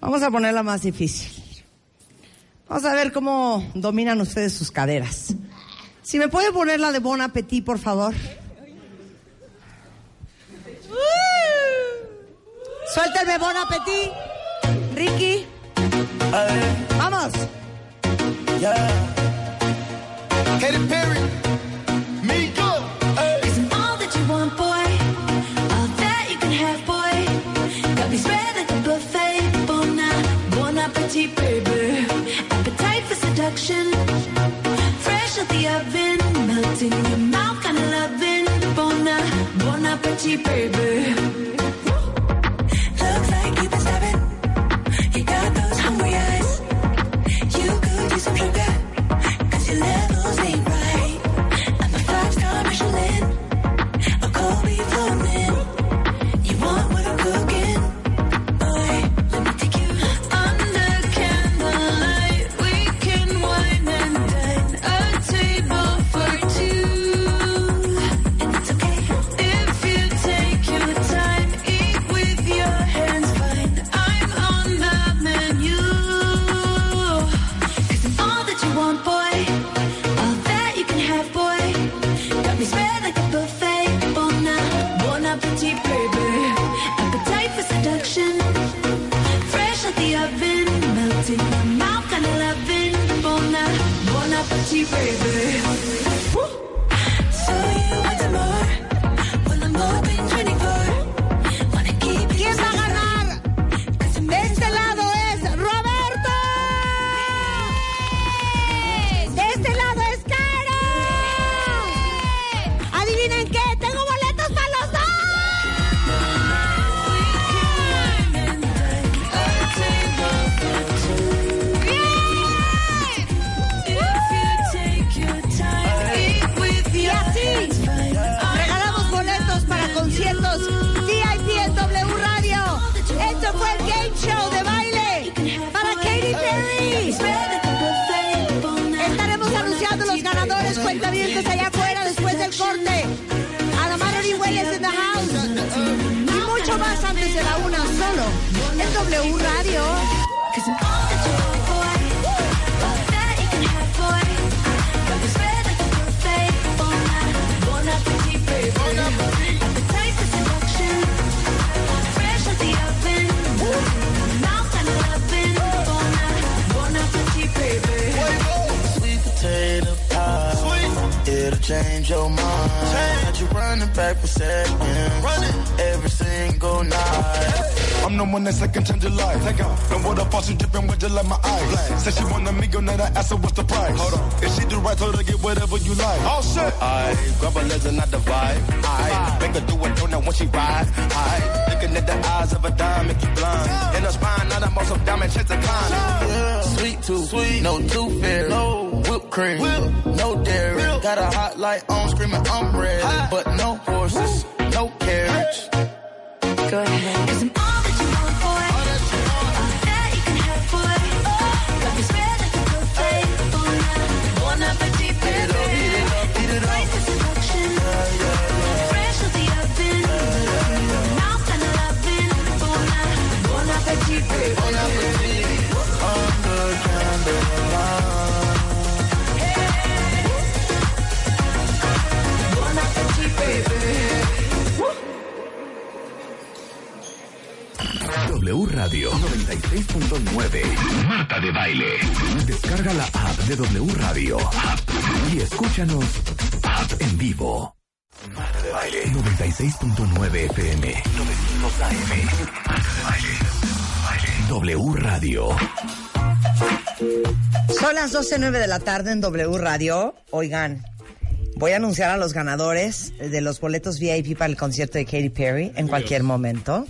Vamos a ponerla más difícil. Vamos a ver cómo dominan ustedes sus caderas. Si me puede poner la de Bon Appetit, por favor. Suéltame Bon Appetit. Ricky. Vamos. Yeah. Katy Perry. In your mouth, kind of loving. Bon, appetit, baby. It'll change your mind. Had you running back for seconds. Every single night. I'm the one that second change your life. Take off. And what a faucet dripping with just like my eyes. Said she want a meal, now I asked her what's the price. Hold on. If she do right, told her get whatever you like. Oh shit. I grab her legs and not the vibe. I make her do it, don't when she ride. I looking at the eyes of a dime, make you blind. In her spine, not a most of diamond chase a climb. Yeah. Sweet tooth, sweet, no tooth fairy, no whipped cream, no dairy. Got a hot light on, screaming I'm ready, but no horses, no carriage. Go ahead. Cause I'm all that you want, boy. All that you can have, boy. Got me spread like a buffet. Bon, a- bon appetit, baby. Appetite for seduction. Fresh out the oven. Mouth kind of loving. Bon, a- bon appetit, baby. Under W Radio Radio 96.9. Marta de Baile. Descarga la app de W Radio. Y escúchanos app en vivo. Marta de Baile 96.9 FM. 900 AM. Marta de Baile. W Radio. Son las 12.09 de la tarde en W Radio. Oigan, voy a anunciar a los ganadores de los boletos VIP para el concierto de Katy Perry en cualquier momento.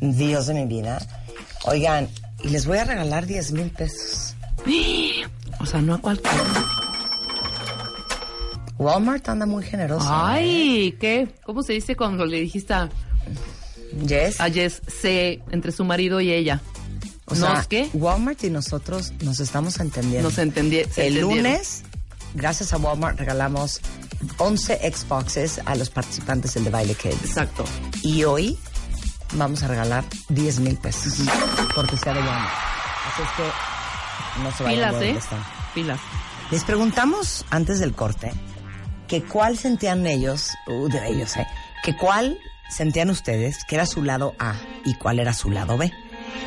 Dios de mi vida. Oigan, y les voy a regalar 10 mil pesos. O sea, no a cualquiera. Walmart anda muy generoso. ¿eh? Ay, ¿qué? ¿Cómo se dice cuando le dijiste a Yes. a Jess se entre su marido y ella? O ¿Nos sea, qué? Walmart y nosotros nos estamos entendiendo. Nos entendí. El lunes, gracias a Walmart, regalamos 11 Xboxes a los participantes del de Baile Kids. Exacto. Y hoy vamos a regalar 10 mil pesos. Cortesía de Walmart. Así es que no se vayan Pilas, ¿eh? están. Pilas. Les preguntamos antes del corte que cuál sentían ellos, uh, de ellos, ¿eh? Que cuál sentían ustedes que era su lado A y cuál era su lado B.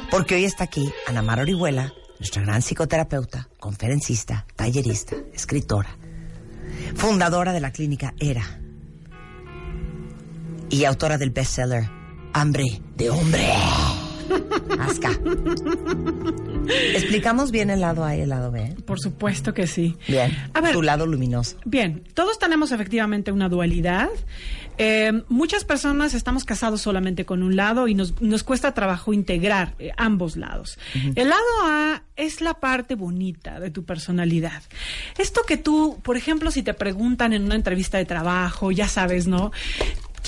Porque hoy está aquí Ana Mar Orihuela, nuestra gran psicoterapeuta, conferencista, tallerista, escritora, fundadora de la clínica ERA y autora del bestseller Hambre de Hombre. Asca. ¿Explicamos bien el lado A y el lado B? Por supuesto que sí. Bien. A ver. tu lado luminoso. Bien, todos tenemos efectivamente una dualidad. Eh, muchas personas estamos casados solamente con un lado y nos, nos cuesta trabajo integrar eh, ambos lados. El lado A es la parte bonita de tu personalidad. Esto que tú, por ejemplo, si te preguntan en una entrevista de trabajo, ya sabes, ¿no?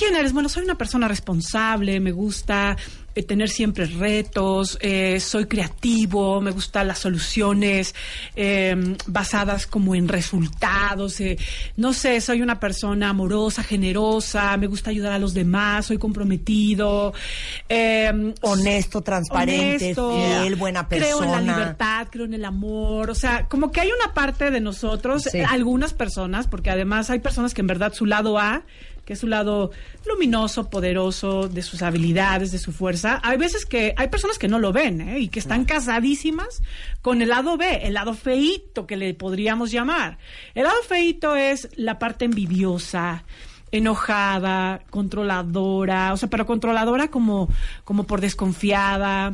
¿Quién eres? Bueno, soy una persona responsable, me gusta eh, tener siempre retos, eh, soy creativo, me gustan las soluciones eh, basadas como en resultados, eh, no sé, soy una persona amorosa, generosa, me gusta ayudar a los demás, soy comprometido, eh, Honesto, transparente, fiel, buena Creo en la persona. libertad, creo en el amor, o sea, como que hay una parte de nosotros, Sí. algunas personas, porque además hay personas que en verdad su lado A que es su lado luminoso, poderoso, de sus habilidades, de su fuerza. Hay veces que hay personas que no lo ven ¿eh? y que están casadísimas con el lado B, el lado feíto que le podríamos llamar. El lado feíto es la parte envidiosa, enojada, controladora, o sea, pero controladora como, como por desconfiada.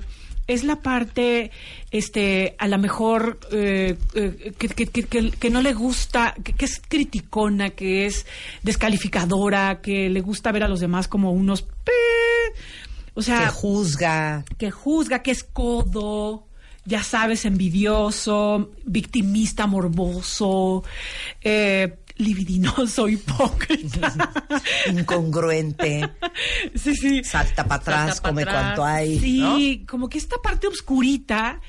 Es la parte, este, a lo mejor eh, eh, que, que- que- que- que no le gusta, que, es criticona, que es descalificadora, que le gusta ver a los demás como unos, pe- o sea, que juzga. que juzga, que es codo, ya sabes, envidioso, victimista, morboso, eh, libidinoso, hipócrita. incongruente. Sí, sí. Salta para atrás, Salta pa' come atrás. cuanto hay. Sí, ¿no? como que esta parte oscurita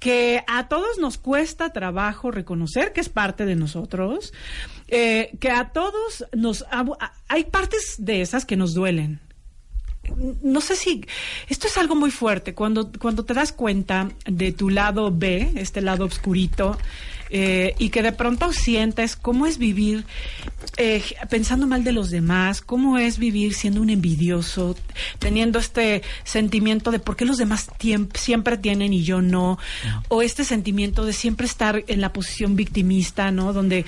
que a todos nos cuesta trabajo reconocer que es parte de nosotros, eh, que a todos nos... Hay partes de esas que nos duelen. No sé si esto es algo muy fuerte cuando cuando te das cuenta de tu lado B, este lado oscurito, eh, y que de pronto sientes cómo es vivir eh, pensando mal de los demás, cómo es vivir siendo un envidioso, teniendo este sentimiento de por qué los demás siempre tienen y yo no, o este sentimiento de siempre estar en la posición victimista, ¿no? Donde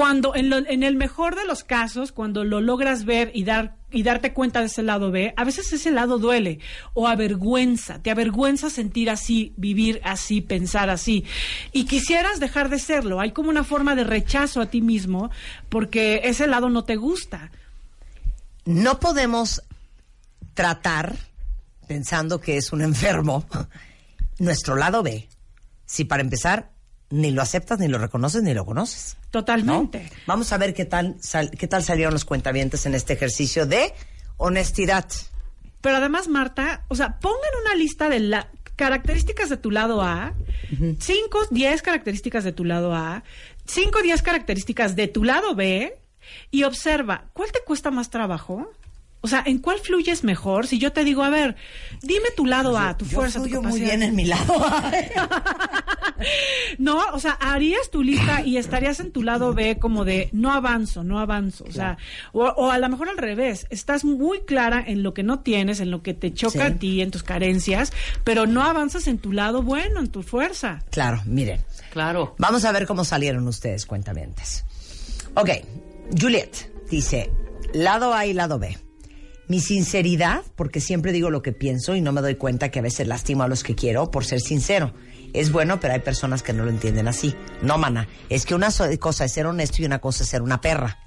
cuando en, lo- en el mejor de los casos, cuando lo logras ver y dar y darte cuenta de ese lado B, a veces ese lado duele o avergüenza, te avergüenza sentir así, vivir así, pensar así. Y quisieras dejar de serlo, hay como una forma de rechazo a ti mismo porque ese lado no te gusta. No podemos tratar, pensando que es un enfermo, nuestro lado B, si para empezar ni lo aceptas, ni lo reconoces, ni lo conoces. Totalmente. Vamos a ver qué tal, sal- qué tal salieron los cuentavientes en este ejercicio de honestidad. Pero además, Marta, o sea, pongan una lista de las características de tu lado A, 5, 10 características de tu lado A, 5, 10 características de tu lado B, y observa, ¿cuál te cuesta más trabajo? O sea, ¿en cuál fluyes mejor? Si yo te digo, a ver, dime tu lado A, tu Yo fuerza, tu fluyo muy capacidad. bien en mi lado A. No, o sea, harías tu lista y estarías en tu lado B como de no avanzo, no avanzo. O sea, o, o a lo mejor al revés, estás muy clara en lo que no tienes, en lo que te choca Sí. a ti, en tus carencias, pero no avanzas en tu lado bueno, en tu fuerza. Claro, miren. Claro. Vamos a ver cómo salieron ustedes, cuentamientos. Ok, Juliet dice, lado A y lado B. Mi sinceridad, porque siempre digo lo que pienso y no me doy cuenta que a veces lastimo a los que quiero por ser sincero. Es bueno, pero hay personas que no lo entienden así. No, mana, es que una cosa es ser honesto y una cosa es ser una perra.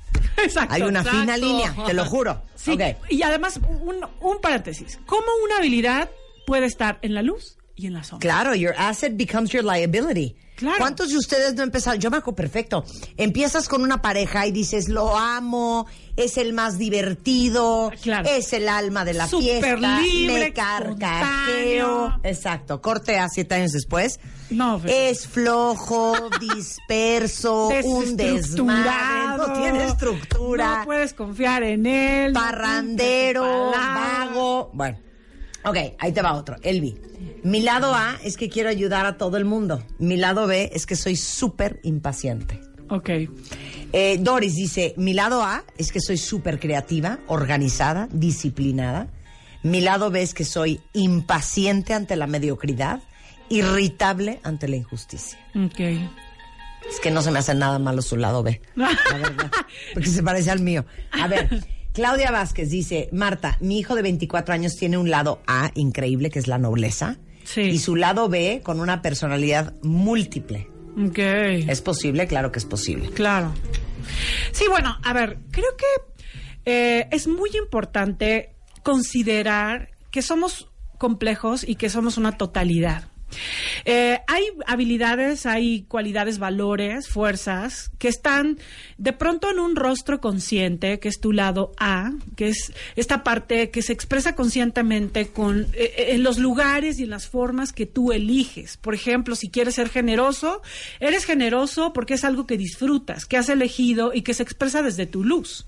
Exacto, Hay una exacto. fina línea, te lo juro. Sí, Ok. y además, un, un paréntesis. ¿Cómo una habilidad puede estar en la luz y en la sombra? Claro, your asset becomes your liability. Claro. ¿Cuántos de ustedes no empezaron? Yo me acuerdo perfecto. Empiezas con una pareja y dices, lo amo, es el más divertido, es el alma de la fiesta, libre, me carcajeo. Exacto. Corte a siete años después. No, Fer. es flojo, disperso, un desmadre, no tiene estructura. No puedes confiar en él. parrandero, vago. Bueno, ok, ahí te va otro. Elvi. Mi lado A es que quiero ayudar a todo el mundo. Mi lado B es que soy súper impaciente. Ok. Eh, Doris dice, mi lado A es que soy súper creativa, organizada, disciplinada. Mi lado B es que soy impaciente ante la mediocridad, irritable ante la injusticia. Ok. Es que no se me hace nada malo su lado B, la verdad, porque se parece al mío. A ver, Claudia Vázquez dice, Marta, mi hijo de 24 años tiene un lado A increíble, que es la nobleza, y su lado B con una personalidad múltiple. Ok. ¿Es posible? Claro que es posible. Claro. Sí, bueno, a ver, creo que eh, es muy importante considerar que somos complejos y que somos una totalidad. Eh, hay habilidades, hay cualidades, valores, fuerzas que están de pronto en un rostro consciente, que es tu lado A, que es esta parte que se expresa conscientemente con eh, en los lugares y en las formas que tú eliges. Por ejemplo, si quieres ser generoso, eres generoso porque es algo que disfrutas, que has elegido y que se expresa desde tu luz.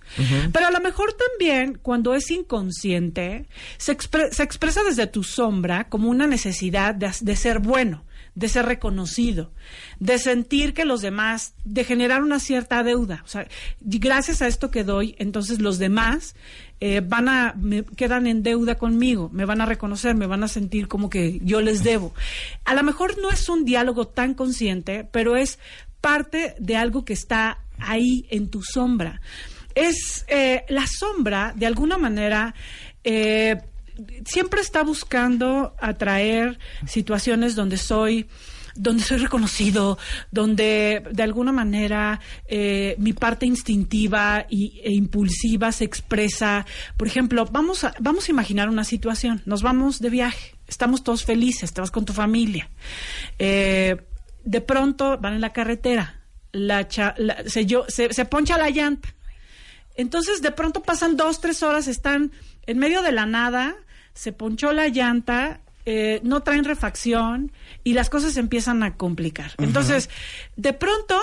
Pero a lo mejor también, cuando es inconsciente, se, expre- se expresa desde tu sombra como una necesidad de ser bueno, de ser reconocido, de sentir que los demás, de generar una cierta deuda. Gracias a esto que doy, entonces los demás eh, van a, me quedan en deuda conmigo, me van a reconocer, me van a sentir como que yo les debo. A lo mejor no es un diálogo tan consciente, pero es parte de algo que está ahí en tu sombra. Es eh, la sombra, de alguna manera, eh, siempre está buscando atraer situaciones donde soy donde soy reconocido, donde de alguna manera eh, mi parte instintiva y, e impulsiva se expresa. Por ejemplo, vamos a, vamos a imaginar una situación. Nos vamos de viaje, estamos todos felices, te vas con tu familia. Eh, de pronto van en la carretera, la cha- la- se, yo- se, se poncha la llanta. Entonces, de pronto pasan dos, tres horas, están en medio de la nada, se ponchó la llanta, eh, no traen refacción y las cosas se empiezan a complicar. Entonces, de pronto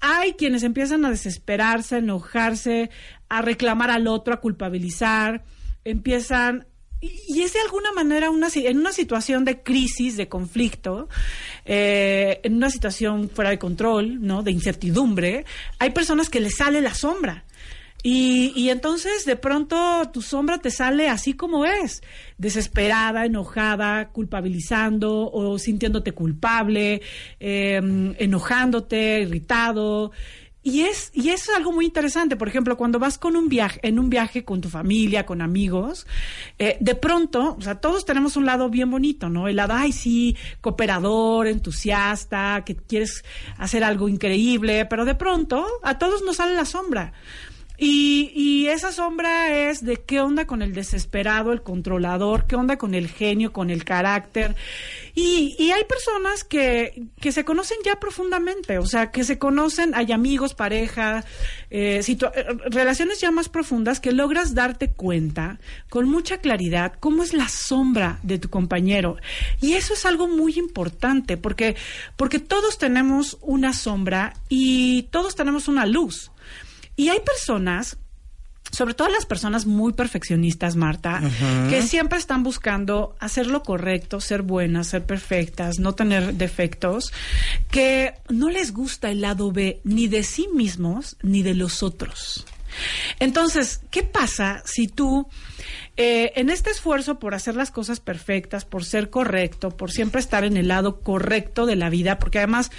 hay quienes empiezan a desesperarse, a enojarse, a reclamar al otro, a culpabilizar, empiezan y es de alguna manera una, en una situación de crisis, de conflicto, eh, en una situación fuera de control, ¿no? De incertidumbre, hay personas que les sale la sombra. Y, y entonces de pronto tu sombra te sale así como es, desesperada, enojada, culpabilizando o sintiéndote culpable, eh, enojándote, irritado. Y es, y es algo muy interesante. Por ejemplo, cuando vas con un viaje, en un viaje con tu familia, con amigos, eh, de pronto, o sea, todos tenemos un lado bien bonito, ¿no? El lado, ay, sí, cooperador, entusiasta, que quieres hacer algo increíble, pero de pronto a todos nos sale la sombra. Y, y esa sombra es de qué onda con el desesperado, el controlador, qué onda con el genio, con el carácter. Y, y hay personas que, que se conocen ya profundamente, o sea, que se conocen, hay amigos, pareja, eh, eh, relaciones ya más profundas que logras darte cuenta con mucha claridad cómo es la sombra de tu compañero. Y eso es algo muy importante porque, porque todos tenemos una sombra y todos tenemos una luz. Y hay personas sobre todo las personas muy perfeccionistas, Marta, que siempre están buscando hacer lo correcto, ser buenas, ser perfectas, no tener defectos, que no les gusta el lado B ni de sí mismos ni de los otros. Entonces, ¿qué pasa si tú, eh, en este esfuerzo por hacer las cosas perfectas, por ser correcto, por siempre estar en el lado correcto de la vida, porque además,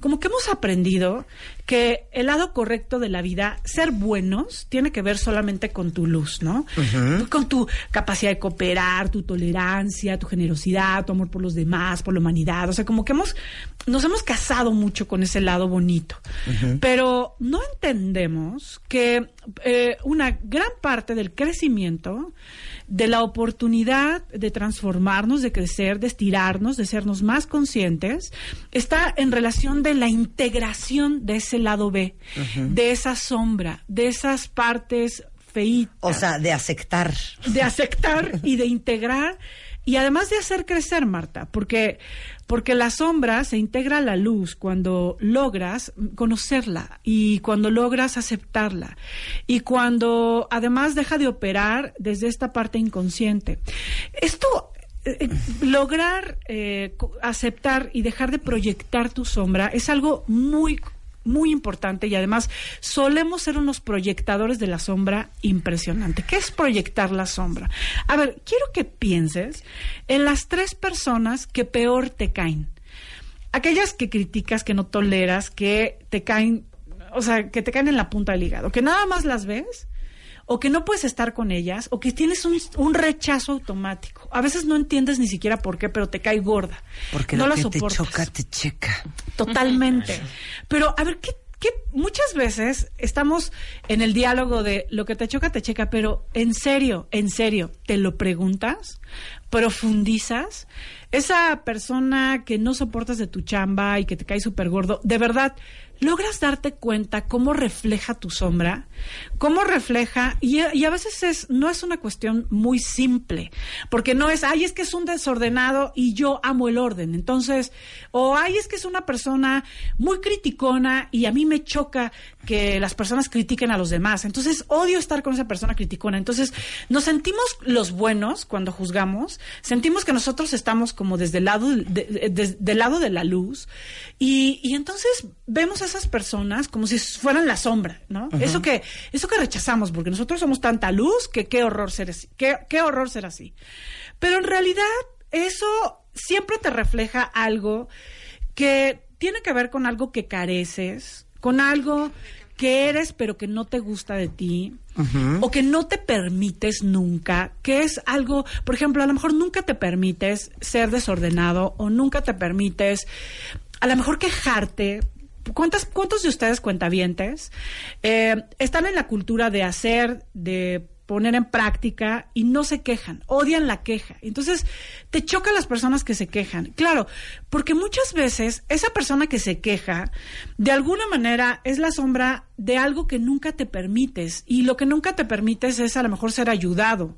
como que hemos aprendido que el lado correcto de la vida, ser buenos, tiene que ver solamente con tu luz, ¿no? Con tu capacidad de cooperar, tu tolerancia, tu generosidad, tu amor por los demás, por la humanidad. O sea, como que hemos, nos hemos casado mucho con ese lado bonito. Pero no entendemos que eh, una gran parte del crecimiento, de la oportunidad de transformarnos, de crecer, de estirarnos, de sernos más conscientes, está en relación de la integración de ese lado B, de esa sombra, de esas partes feitas. O sea, de aceptar. De aceptar y de integrar y además de hacer crecer, Marta, porque porque la sombra se integra a la luz cuando logras conocerla y cuando logras aceptarla y cuando además deja de operar desde esta parte inconsciente. Esto eh, eh, lograr eh, aceptar y dejar de proyectar tu sombra es algo muy muy importante y además solemos ser unos proyectadores de la sombra impresionante. ¿Qué es proyectar la sombra? A ver, quiero que pienses en las tres personas que peor te caen. Aquellas que criticas, que no toleras, que te caen, o sea, que te caen en la punta del hígado, que nada más las ves o que no puedes estar con ellas, o que tienes un, un rechazo automático. A veces no entiendes ni siquiera por qué, pero te cae gorda. Porque no lo la que te soportas. choca, te checa. Totalmente. Pero, a ver, ¿qué, qué? Muchas veces estamos en el diálogo de lo que te choca, te checa, pero en serio, en serio, ¿te lo preguntas? ¿Profundizas? Esa persona que no soportas de tu chamba y que te cae súper gordo, ¿de verdad logras darte cuenta cómo refleja tu sombra? ¿Cómo refleja? Y, a veces es, no es una cuestión muy simple, porque no es, ay, es que es un desordenado y yo amo el orden. Entonces, o ay, es que es una persona muy criticona y a mí me choca que las personas critiquen a los demás. Entonces, odio estar con esa persona criticona. Entonces, nos sentimos los buenos cuando juzgamos, sentimos que nosotros estamos como desde el lado de, de- de- del lado de la luz y, y entonces vemos a esas personas como si fueran la sombra, ¿no? Eso que eso que rechazamos porque nosotros somos tanta luz que qué horror ser así, qué, qué horror ser así. Pero en realidad eso siempre te refleja algo que tiene que ver con algo que careces, con algo que eres pero que no te gusta de ti o que no te permites nunca, que es algo, por ejemplo, a lo mejor nunca te permites ser desordenado o nunca te permites a lo mejor quejarte. ¿Cuántas, ¿Cuántos de ustedes cuentavientes eh, están en la cultura de hacer, de poner en práctica y no se quejan, odian la queja. Entonces, te chocan las personas que se quejan. Claro, porque muchas veces esa persona que se queja, de alguna manera, es la sombra de algo que nunca te permites. Y lo que nunca te permites es a lo mejor ser ayudado,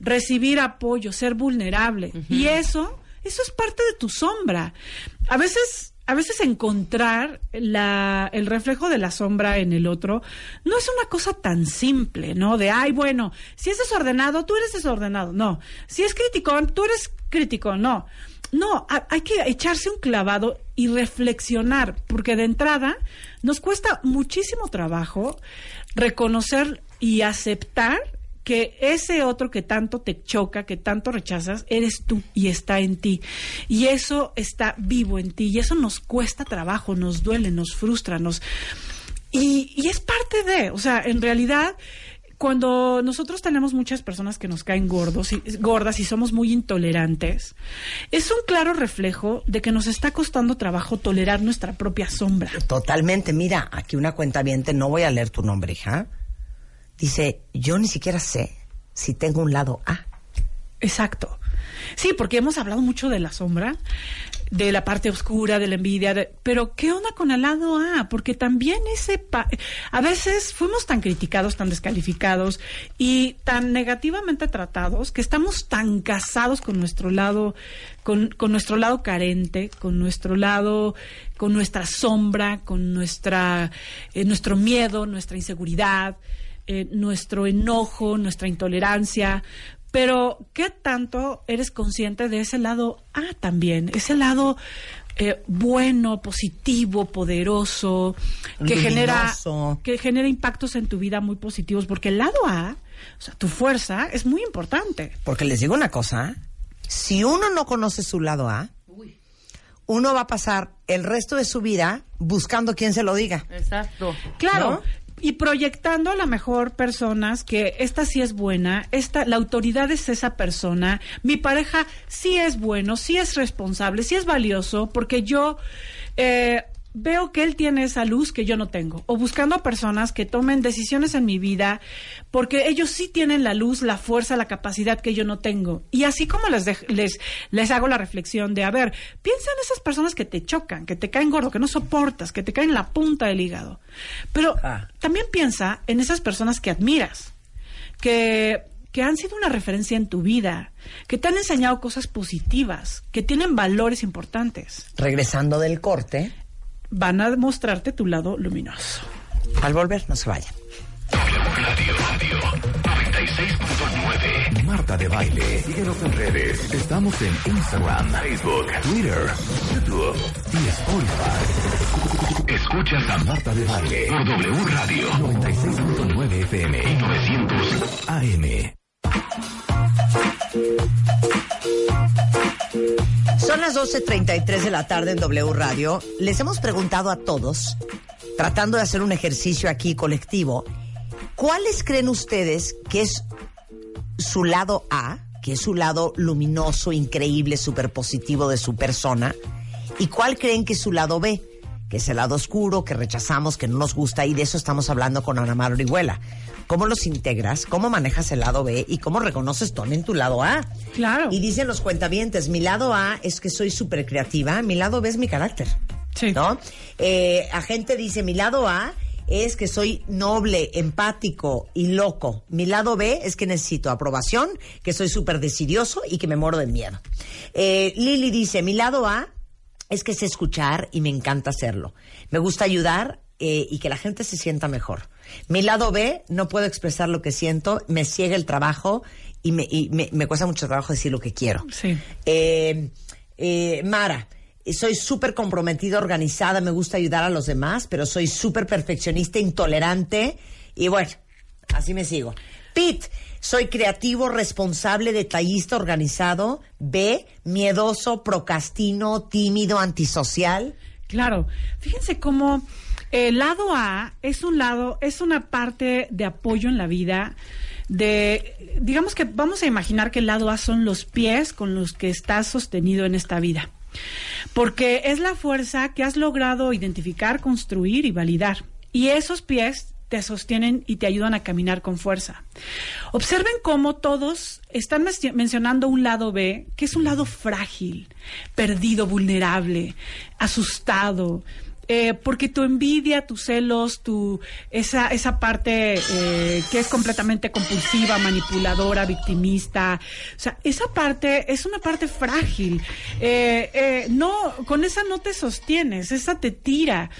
recibir apoyo, ser vulnerable. Y eso, eso es parte de tu sombra. A veces a veces encontrar la, el reflejo de la sombra en el otro no es una cosa tan simple, ¿no? De, ay, bueno, si es desordenado, tú eres desordenado. No. Si es criticón, tú eres crítico. No. No, ha- hay que echarse un clavado y reflexionar, porque de entrada nos cuesta muchísimo trabajo reconocer y aceptar que ese otro que tanto te choca, que tanto rechazas, eres tú y está en ti. Y eso está vivo en ti. Y eso nos cuesta trabajo, nos duele, nos frustra, nos... Y, es parte de, o sea, en realidad, cuando nosotros tenemos muchas personas que nos caen gordos y, gordas y somos muy intolerantes, es un claro reflejo de que nos está costando trabajo tolerar nuestra propia sombra. Totalmente. Mira, aquí una cuenta no voy a leer tu nombre, hija. Dice, yo ni siquiera sé si tengo un lado A. Exacto. Sí, porque hemos hablado mucho de la sombra, de la parte oscura, de la envidia, pero ¿qué onda con el lado A? Porque también ese... pa- a veces fuimos tan criticados, tan descalificados y tan negativamente tratados que estamos tan casados con nuestro lado, con, con nuestro lado carente, con nuestro lado, con nuestra sombra, con nuestra, eh, nuestro miedo, nuestra inseguridad, eh, nuestro enojo, nuestra intolerancia. Pero, ¿qué tanto eres consciente de ese lado A también? Ese lado eh, bueno, positivo, poderoso, que genera, que genera impactos en tu vida muy positivos, porque el lado A, o sea, tu fuerza, es muy importante. Porque les digo una cosa, si uno no conoce su lado A, uno va a pasar el resto de su vida buscando quien se lo diga. Exacto. Claro. ¿No? Y proyectando a la mejor personas que esta sí es buena, esta, la autoridad es esa persona, mi pareja sí es bueno, sí es responsable, sí es valioso, porque yo eh, veo que él tiene esa luz que yo no tengo. O buscando a personas que tomen decisiones en mi vida, porque ellos sí tienen la luz, la fuerza, la capacidad que yo no tengo. Y así como les, dej- les, les hago la reflexión de, a ver, piensa en esas personas que te chocan, que te caen gordo, que no soportas, que te caen en la punta del hígado. Pero también piensa en esas personas que admiras, que, que han sido una referencia en tu vida, que te han enseñado cosas positivas, que tienen valores importantes. Regresando del corte, Van a mostrarte tu lado luminoso. al volver, no se vayan. 96.9 Marta de Baile. Síguenos en redes. Estamos en Instagram, Facebook, Twitter, YouTube y Spotify. Escuchas a Marta de Baile por W Radio 96.9 FM y 900 AM. Son las 12.33 de la tarde en W Radio. Les hemos preguntado a todos, tratando de hacer un ejercicio aquí colectivo, ¿cuáles creen ustedes que es su lado A, que es su lado luminoso, increíble, súper positivo de su persona? ¿Y cuál creen que es su lado B, que es el lado oscuro, que rechazamos, que no nos gusta? Y de eso estamos hablando con Ana Mar Orihuela. ¿Cómo los integras? ¿Cómo manejas el lado B? ¿Y cómo reconoces también tu lado A? Claro. Y dicen los cuentavientes, mi lado A es que soy súper creativa, mi lado B es mi carácter. Sí. ¿No? Eh, a gente dice, mi lado A es que soy noble, empático y loco. Mi lado B es que necesito aprobación, que soy súper decidioso y que me muero del miedo. Eh, Lili dice, mi lado A es que sé escuchar y me encanta hacerlo. Me gusta ayudar eh, y que la gente se sienta mejor. Mi lado B, no puedo expresar lo que siento, me ciega el trabajo y me, y me- me cuesta mucho trabajo decir lo que quiero. Sí. Eh, eh, Mara, soy súper comprometida, organizada, me gusta ayudar a los demás, pero soy súper perfeccionista, intolerante y bueno, así me sigo. Pete, soy creativo, responsable, detallista, organizado. B, miedoso, procrastino, tímido, antisocial. Claro, fíjense cómo el lado A es un lado, es una parte de apoyo en la vida. De, digamos que vamos a imaginar que el lado A son los pies con los que estás sostenido en esta vida. Porque es la fuerza que has logrado identificar, construir y validar. Y esos pies te sostienen y te ayudan a caminar con fuerza. Observen cómo todos están mencionando un lado B, que es un lado frágil, perdido, vulnerable, asustado. eh, porque tu envidia, tus celos, tu esa esa parte eh, que es completamente compulsiva, manipuladora, victimista, o sea, esa parte es una parte frágil. Eh, no, con esa no te sostienes, esa te tira.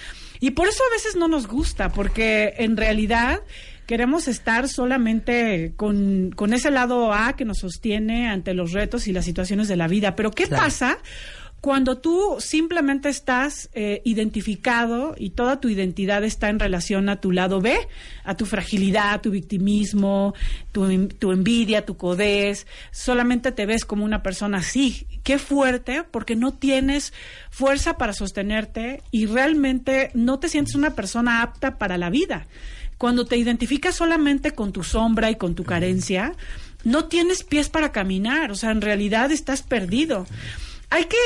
Y por eso a veces no nos gusta, porque en realidad queremos estar solamente con, con ese lado A que nos sostiene ante los retos y las situaciones de la vida. Pero ¿qué Claro. pasa? Cuando tú simplemente estás eh, identificado y toda tu identidad está en relación a tu lado B, a tu fragilidad, a tu victimismo, tu, tu envidia, tu codez, solamente te ves como una persona así. Qué fuerte, porque no tienes fuerza para sostenerte y realmente no te sientes una persona apta para la vida. Cuando te identificas solamente con tu sombra y con tu carencia, no tienes pies para caminar, o sea, en realidad estás perdido. Hay que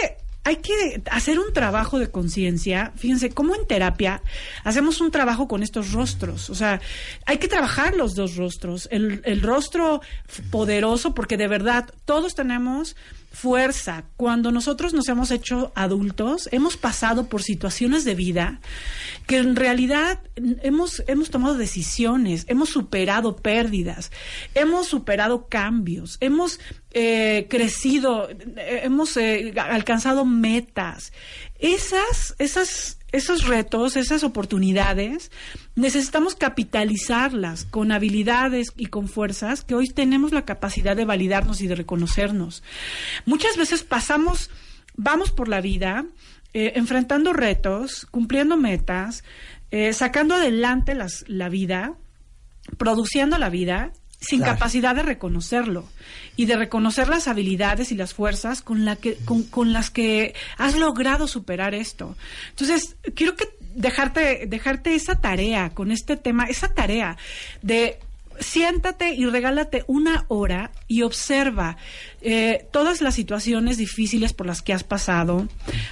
hay que hacer un trabajo de conciencia. Fíjense, cómo en terapia hacemos un trabajo con estos rostros. O sea, hay que trabajar los dos rostros. El, el rostro poderoso, porque de verdad todos tenemos fuerza. Cuando nosotros nos hemos hecho adultos, hemos pasado por situaciones de vida que en realidad hemos, hemos tomado decisiones, hemos superado pérdidas, hemos superado cambios, hemos eh, crecido, eh, hemos eh, alcanzado metas. Esas, esas, esos retos, esas oportunidades, necesitamos capitalizarlas con habilidades y con fuerzas que hoy tenemos la capacidad de validarnos y de reconocernos. Muchas veces pasamos, vamos por la vida eh, enfrentando retos, cumpliendo metas, eh, sacando adelante la vida, produciendo la vida sin Claro. capacidad de reconocerlo y de reconocer las habilidades y las fuerzas con, la que, con, con las que has logrado superar esto. Entonces, quiero que dejarte, dejarte esa tarea con este tema, esa tarea de siéntate y regálate una hora y observa eh, todas las situaciones difíciles por las que has pasado,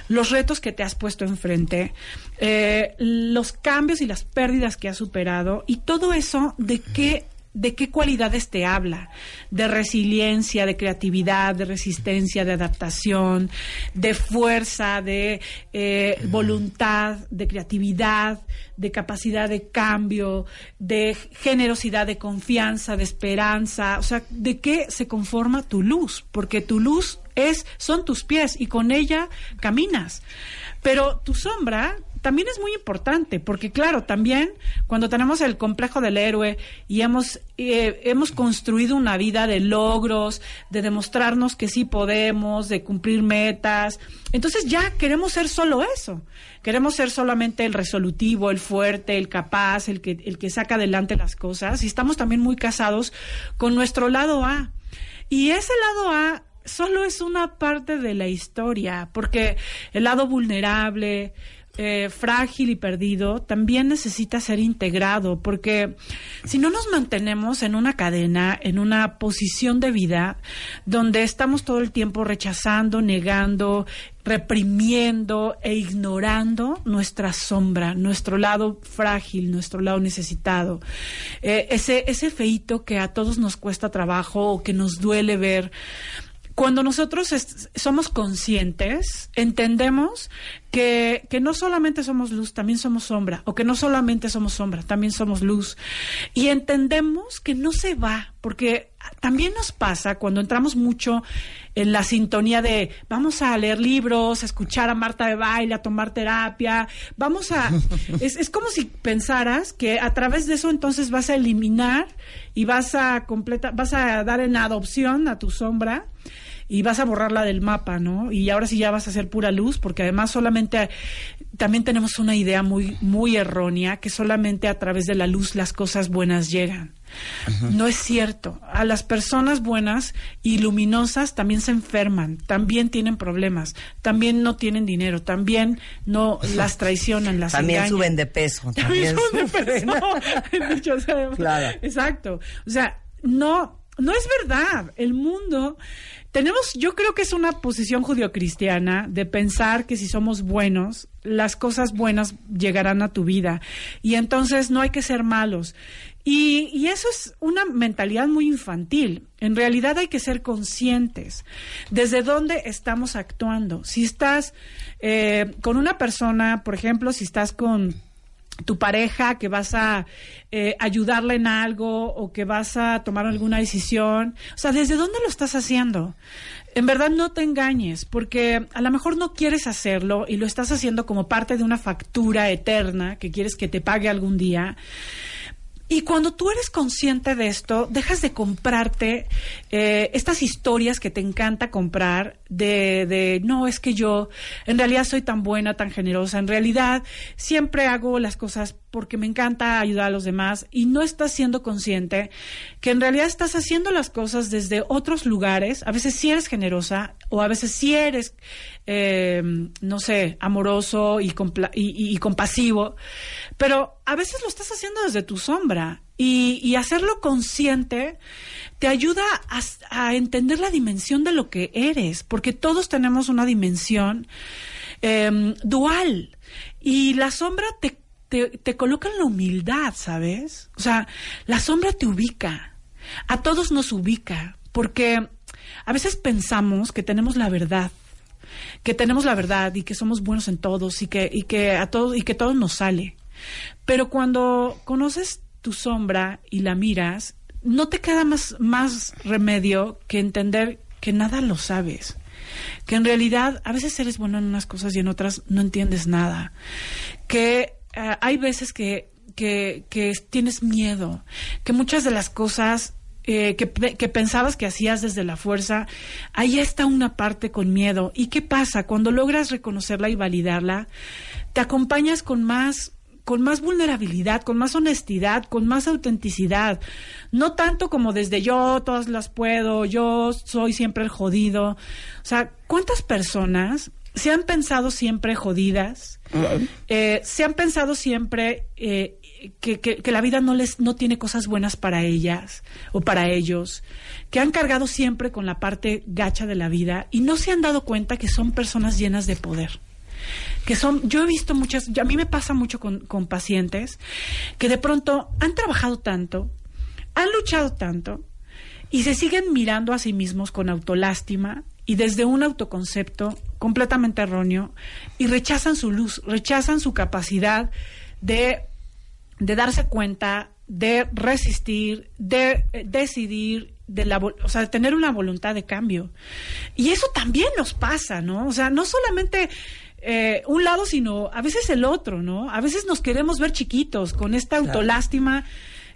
los retos que te has puesto enfrente, eh, los cambios y las pérdidas que has superado y todo eso de qué de qué cualidades te habla, de resiliencia, de creatividad, de resistencia, de adaptación, de fuerza, de eh, voluntad, de creatividad, de capacidad de cambio, de generosidad, de confianza, de esperanza, o sea, de qué se conforma tu luz, porque tu luz es son tus pies y con ella caminas. Pero tu sombra también es muy importante, porque claro, también cuando tenemos el complejo del héroe y hemos, eh, hemos construido una vida de logros, de demostrarnos que sí podemos, de cumplir metas, entonces ya queremos ser solo eso. Queremos ser solamente el resolutivo, el fuerte, el capaz, el que, el que saca adelante las cosas. Y estamos también muy casados con nuestro lado A. Y ese lado A solo es una parte de la historia, porque el lado vulnerable, eh, frágil y perdido también necesita ser integrado, porque si no nos mantenemos en una cadena, en una posición de vida donde estamos todo el tiempo rechazando, negando, reprimiendo e ignorando nuestra sombra, nuestro lado frágil, nuestro lado necesitado, eh, ese, ese feito que a todos nos cuesta trabajo o que nos duele ver. Cuando nosotros somos conscientes, entendemos que, que no solamente somos luz, también somos sombra, o que no solamente somos sombra, también somos luz. Y entendemos que no se va, porque también nos pasa cuando entramos mucho en la sintonía de vamos a leer libros, a escuchar a Marta de baile, a tomar terapia, vamos a... es, es como si pensaras que a través de eso entonces vas a eliminar y vas a completa, vas a dar en adopción a tu sombra y vas a borrarla del mapa, ¿no? Y ahora sí ya vas a hacer pura luz, porque además solamente también tenemos una idea muy muy errónea que solamente a través de la luz las cosas buenas llegan. No es cierto. A las personas buenas y luminosas también se enferman, también tienen problemas, también no tienen dinero, también no las traicionan, las También engañan. suben de peso. También suben de peso. Dicho sea- Claro. Exacto. O sea, no, no es verdad. El mundo. Tenemos, yo creo que es una posición judio-cristiana de pensar que si somos buenos, las cosas buenas llegarán a tu vida. Y entonces no hay que ser malos. Y, y eso es una mentalidad muy infantil. En realidad hay que ser conscientes desde dónde estamos actuando. Si estás eh, con una persona, por ejemplo, si estás con tu pareja, que vas a eh, ayudarle en algo o que vas a tomar alguna decisión. O sea, ¿desde dónde lo estás haciendo? En verdad no te engañes, porque a lo mejor no quieres hacerlo y lo estás haciendo como parte de una factura eterna que quieres que te pague algún día. Y cuando tú eres consciente de esto, dejas de comprarte eh, estas historias que te encanta comprar de, de, no, es que yo en realidad soy tan buena, tan generosa, en realidad siempre hago las cosas porque me encanta ayudar a los demás y no estás siendo consciente que en realidad estás haciendo las cosas desde otros lugares, a veces sí eres generosa o a veces sí eres, eh, no sé, amoroso y, compla- y- compasivo, pero a veces lo estás haciendo desde tu sombra Y, y hacerlo consciente te ayuda a, entender la dimensión de lo que eres, porque todos tenemos una dimensión em, dual. Y la sombra te, te, te coloca en la humildad, ¿sabes? O sea, la sombra te ubica. A todos nos ubica, porque a veces pensamos que tenemos la verdad que tenemos la verdad y que somos buenos en todos y que y que a todos y que todo nos sale. Pero cuando conoces tu sombra y la miras, no te queda más más remedio que entender que nada lo sabes. Que en realidad a veces eres bueno en unas cosas y en otras no entiendes nada. Que eh, hay veces que, que, que tienes miedo, que muchas de las cosas eh, que, que pensabas que hacías desde la fuerza, ahí está una parte con miedo. ¿Y qué pasa? Cuando logras reconocerla y validarla, te acompañas con más con más vulnerabilidad, con más honestidad, con más autenticidad. No tanto como desde yo todas las puedo, yo soy siempre el jodido. O sea, ¿cuántas personas se han pensado siempre jodidas? Eh, se han pensado siempre eh, que, que- que la vida no les no tiene cosas buenas para ellas o para ellos, que han cargado siempre con la parte gacha de la vida y no se han dado cuenta que son personas llenas de poder. Que son, yo he visto muchas, a mí me pasa mucho con, con pacientes que de pronto han trabajado tanto, han luchado tanto y se siguen mirando a sí mismos con autolástima y desde un autoconcepto completamente erróneo y rechazan su luz, rechazan su capacidad de, de darse cuenta, de resistir, de eh, decidir, de la, o sea, de tener una voluntad de cambio. Y eso también nos pasa, ¿no? O sea, no solamente eh, un lado, sino a veces el otro, ¿no? A veces nos queremos ver chiquitos con esta autolástima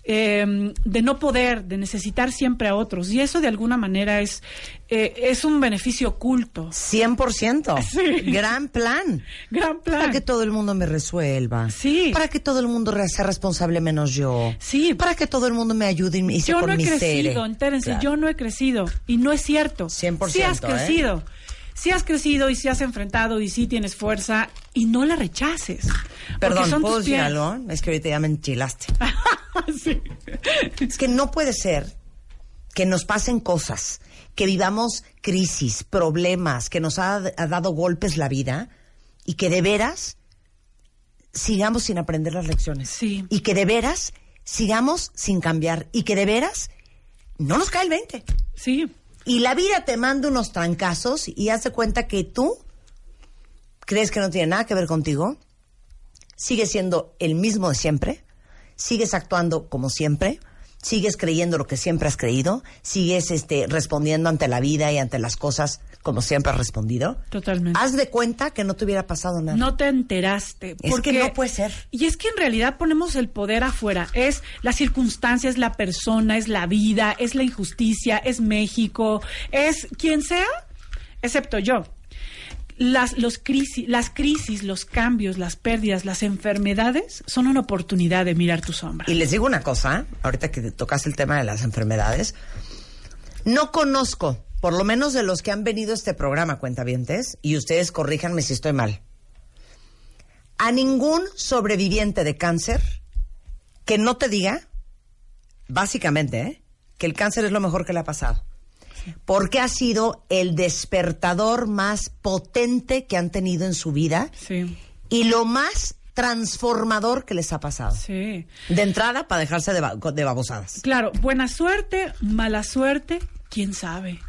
eh, de no poder, de necesitar siempre a otros. Y eso de alguna manera es, eh, es un beneficio oculto. 100%. Gran plan. Gran plan. Para que todo el mundo me resuelva. Sí. Para que todo el mundo sea responsable menos yo. Sí. Para que todo el mundo me ayude y me hice yo con no he crecido, entérense, Claro. yo no he crecido. Y no es cierto. 100%, Sí has ¿eh? Sí has crecido y sí has enfrentado y sí tienes fuerza y no la rechaces. Perdón, son ¿puedo tus decir pies. algo? Es que ahorita ya me enchilaste. Es que no puede ser que nos pasen cosas, que vivamos crisis, problemas, que nos ha, ha dado golpes la vida y que de veras sigamos sin aprender las lecciones. Sí. Y que de veras sigamos sin cambiar y que de veras no nos cae el 20. Sí. Y la vida te manda unos trancazos y haz de cuenta que tú crees que no tiene nada que ver contigo, sigues siendo el mismo de siempre, sigues actuando como siempre, sigues creyendo lo que siempre has creído, sigues este, respondiendo ante la vida y ante las cosas como siempre has respondido. Totalmente. Haz de cuenta que no te hubiera pasado nada. No te enteraste. Es que no puede ser. Y es que en realidad ponemos el poder afuera. Es la circunstancia, es la persona, es la vida, es la injusticia, es México, es quien sea, excepto yo. Las, los crisis, las crisis, los cambios, las pérdidas, las enfermedades son una oportunidad de mirar tu sombra. Y les digo una cosa, ahorita que tocas el tema de las enfermedades, no conozco, por lo menos de los que han venido a este programa, cuentavientes, y ustedes corríjanme si estoy mal, a ningún sobreviviente de cáncer que no te diga, básicamente, ¿eh? que el cáncer es lo mejor que le ha pasado. Porque ha sido el despertador más potente que han tenido en su vida Sí, y lo más transformador que les ha pasado. sí. De entrada, para dejarse de, de babosadas. Claro, buena suerte, mala suerte, quién sabe.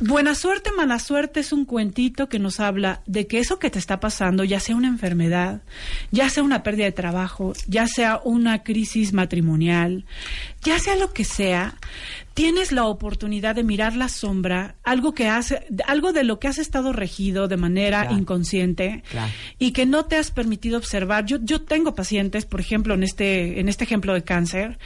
Buena suerte, mala suerte es un cuentito que nos habla de que eso que te está pasando, ya sea una enfermedad, ya sea una pérdida de trabajo, ya sea una crisis matrimonial, ya sea lo que sea, tienes la oportunidad de mirar la sombra, algo que hace, algo de lo que has estado regido de manera Claro. inconsciente Claro. y que no te has permitido observar. Yo, yo tengo pacientes, por ejemplo, en este, en este ejemplo de cáncer,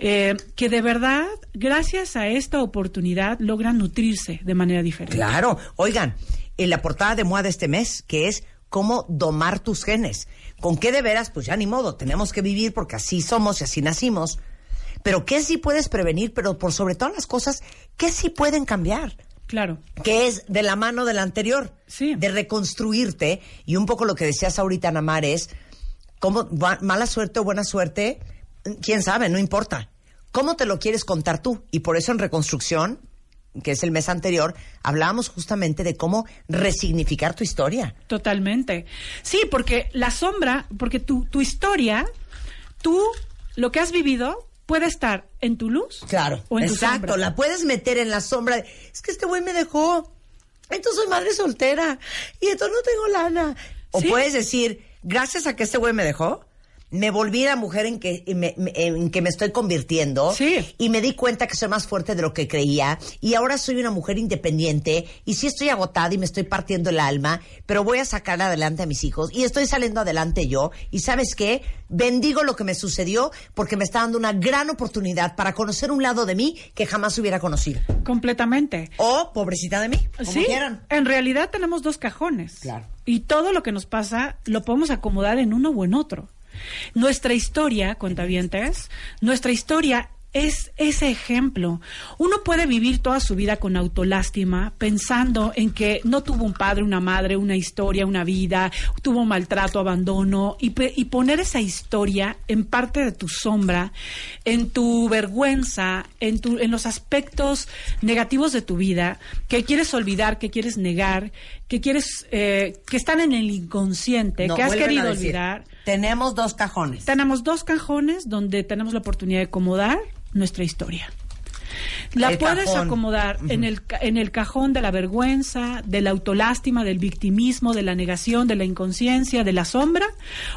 eh, que de verdad, gracias a esta oportunidad, logran nutrirse de manera diferente. Claro. Oigan, en la portada de MOA de este mes, que es cómo domar tus genes. ¿Con qué de veras? Pues ya ni modo, tenemos que vivir porque así somos y así nacimos. Pero ¿qué sí puedes prevenir? Pero por sobre todas las cosas, ¿qué sí pueden cambiar? Claro. que es de la mano del anterior, de reconstruirte. Y un poco lo que decías ahorita, Namar, es cómo mala suerte o buena suerte, quién sabe, no importa. ¿Cómo te lo quieres contar tú? Y por eso en Reconstrucción, que es el mes anterior, hablábamos justamente de cómo resignificar tu historia. Totalmente. Sí, porque la sombra, porque tu, tu historia, tú, lo que has vivido, puede estar en tu luz. Claro. O en tu Exacto, sombra. la puedes meter en la sombra. de, Es que este güey me dejó. Entonces soy madre soltera. Y entonces no tengo lana. O Sí. puedes decir, gracias a que este güey me dejó, me volví la mujer en que me, me- en que me estoy convirtiendo. Y me di cuenta que soy más fuerte de lo que creía. Y ahora soy una mujer independiente. Y sí estoy agotada y me estoy partiendo el alma. Pero voy a sacar adelante a mis hijos. Y estoy saliendo adelante yo. Y sabes qué? Bendigo lo que me sucedió porque me está dando una gran oportunidad para conocer un lado de mí que jamás hubiera conocido. Completamente. O pobrecita de mí. Como Sí, quieran. en realidad tenemos dos cajones. Claro. Y todo lo que nos pasa lo podemos acomodar en uno o en otro. Nuestra historia, cuentavientes, nuestra historia es ese ejemplo. Uno puede vivir toda su vida con autolástima, pensando en que no tuvo un padre, una madre, una historia, una vida, tuvo maltrato, abandono, y, y poner esa historia en parte de tu sombra, en tu vergüenza, en, tu, en los aspectos negativos de tu vida, que quieres olvidar, que quieres negar, que quieres, eh, que están en el inconsciente, No, que has querido olvidar. Tenemos dos cajones. Tenemos dos cajones donde tenemos la oportunidad de acomodar nuestra historia. La El puedes cajón. acomodar en, el, en el cajón de la vergüenza, de la autolástima, del victimismo, de la negación, de la inconsciencia, de la sombra,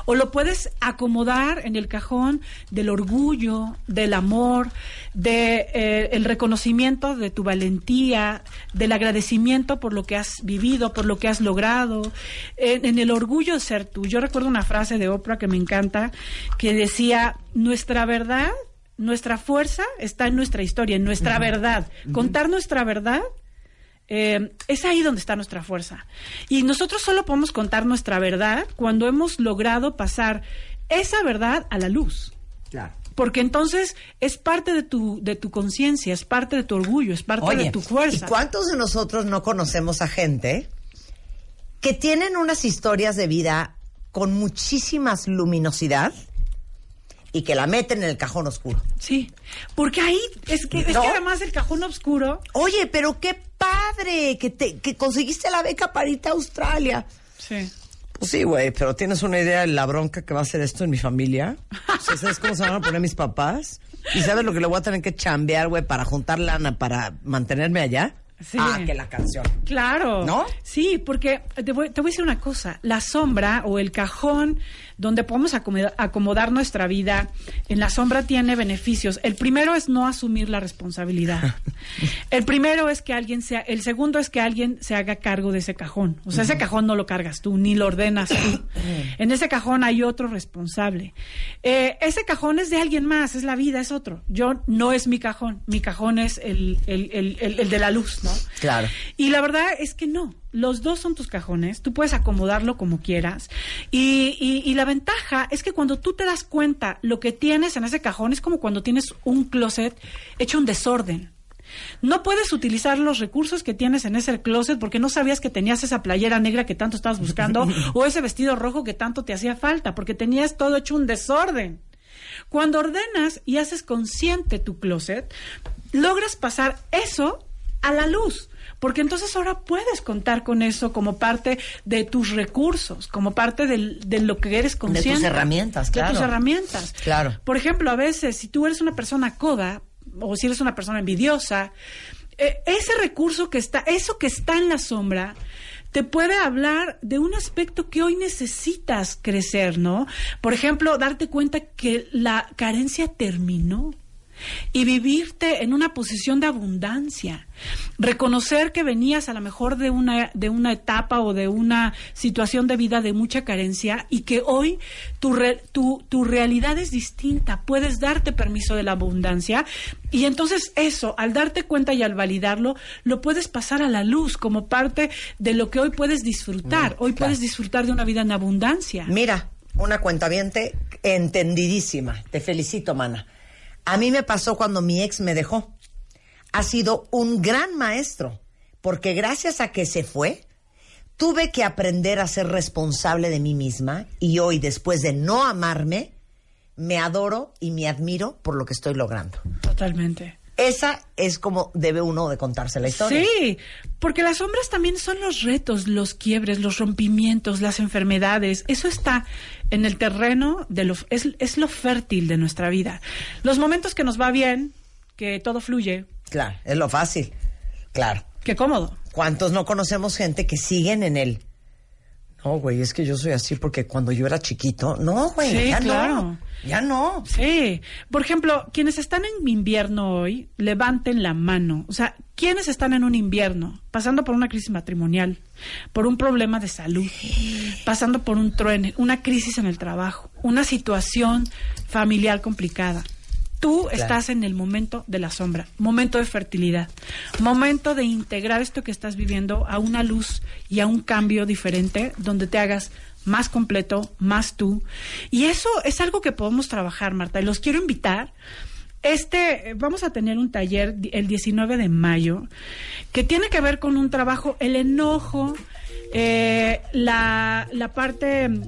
o lo puedes acomodar en el cajón del orgullo, del amor, de eh, el reconocimiento de tu valentía, del agradecimiento por lo que has vivido, por lo que has logrado, en, en el orgullo de ser tú. Yo recuerdo una frase de Oprah que me encanta que decía, nuestra verdad nuestra fuerza está en nuestra historia, en nuestra verdad. Contar nuestra verdad eh, es ahí donde está nuestra fuerza. Y nosotros solo podemos contar nuestra verdad cuando hemos logrado pasar esa verdad a la luz. Claro. Porque entonces es parte de tu, de tu conciencia, es parte de tu orgullo, es parte Oye, de tu fuerza. ¿y cuántos de nosotros no conocemos a gente que tienen unas historias de vida con muchísimas luminosidad y que la meten en el cajón oscuro? Sí, porque ahí es que, es ¿No? que además el cajón oscuro. Oye, pero qué padre que, te, que conseguiste la beca para irte a Australia. Sí. Pues sí, güey, pero ¿tienes una idea de la bronca que va a ser esto en mi familia? O sea, ¿Sabes cómo se van a poner mis papás? ¿Y sabes lo que le voy a tener que chambear, güey, para juntar lana para mantenerme allá? Sí. Ah, que la canción. Claro. ¿No? Sí, porque te voy, te voy a decir una cosa. La sombra o el cajón donde podemos acomoda- acomodar nuestra vida, en la sombra tiene beneficios. El primero es no asumir la responsabilidad. El primero es que alguien sea, el segundo es que alguien se haga cargo de ese cajón. O sea, ese cajón no lo cargas tú, ni lo ordenas tú. En ese cajón hay otro responsable. Eh, ese cajón es de alguien más, es la vida, es otro. Yo no es mi cajón, mi cajón es el, el- el- el- el de la luz, ¿no? Claro. Y la verdad es que no. Los dos son tus cajones. Tú puedes acomodarlo como quieras. Y, y- y la ventaja es que cuando tú te das cuenta lo que tienes en ese cajón es como cuando tienes un closet hecho un desorden. No puedes utilizar los recursos que tienes en ese closet porque no sabías que tenías esa playera negra que tanto estabas buscando o ese vestido rojo que tanto te hacía falta porque tenías todo hecho un desorden. Cuando ordenas y haces consciente tu closet, logras pasar eso a la luz. Porque entonces ahora puedes contar con eso como parte de tus recursos, como parte del- de lo que eres consciente. herramientas, De tus claro. herramientas. Claro. Por ejemplo, a veces, si tú eres una persona coda o si eres una persona envidiosa, eh, ese recurso que está, eso que está en la sombra, te puede hablar de un aspecto que hoy necesitas crecer, ¿no? Por ejemplo, darte cuenta que la carencia terminó y vivirte en una posición de abundancia. Reconocer que venías a lo mejor de una, de una etapa o de una situación de vida de mucha carencia y que hoy tu, re- tu, tu realidad es distinta. Puedes darte permiso de la abundancia y entonces eso, al darte cuenta y al validarlo, lo puedes pasar a la luz como parte de lo que hoy puedes disfrutar. Mm, hoy claro. puedes disfrutar de una vida en abundancia. Mira, una cuentaviente entendidísima. Te felicito, mana. A mí me pasó cuando mi ex me dejó. Ha sido un gran maestro, porque gracias a que se fue, tuve que aprender a ser responsable de mí misma y hoy, después de no amarme, me adoro y me admiro por lo que estoy logrando. Totalmente. Esa es como debe uno de contarse la historia. Sí, porque las sombras también son los retos, los quiebres, los rompimientos, las enfermedades. Eso está en el terreno de lo es, es lo fértil de nuestra vida. Los momentos que nos va bien, que todo fluye, Claro, es lo fácil. Claro. qué cómodo. ¿Cuántos no conocemos gente que siguen en el... No, güey, es que yo soy así porque cuando yo era chiquito... No, güey, Sí, ya claro. no. Ya no. Sí. Por ejemplo, quienes están en invierno hoy, levanten la mano. O sea, ¿quiénes están en un invierno? Pasando por una crisis matrimonial, por un problema de salud, pasando por un truene, una crisis en el trabajo, una situación familiar complicada. Tú Claro. estás en el momento de la sombra, momento de fertilidad, momento de integrar esto que estás viviendo a una luz y a un cambio diferente donde te hagas más completo, más tú. Y eso es algo que podemos trabajar, Marta. Y los quiero invitar. Este, vamos a tener un taller el 19 de mayo que tiene que ver con un trabajo, el enojo, eh, la, la parte mm,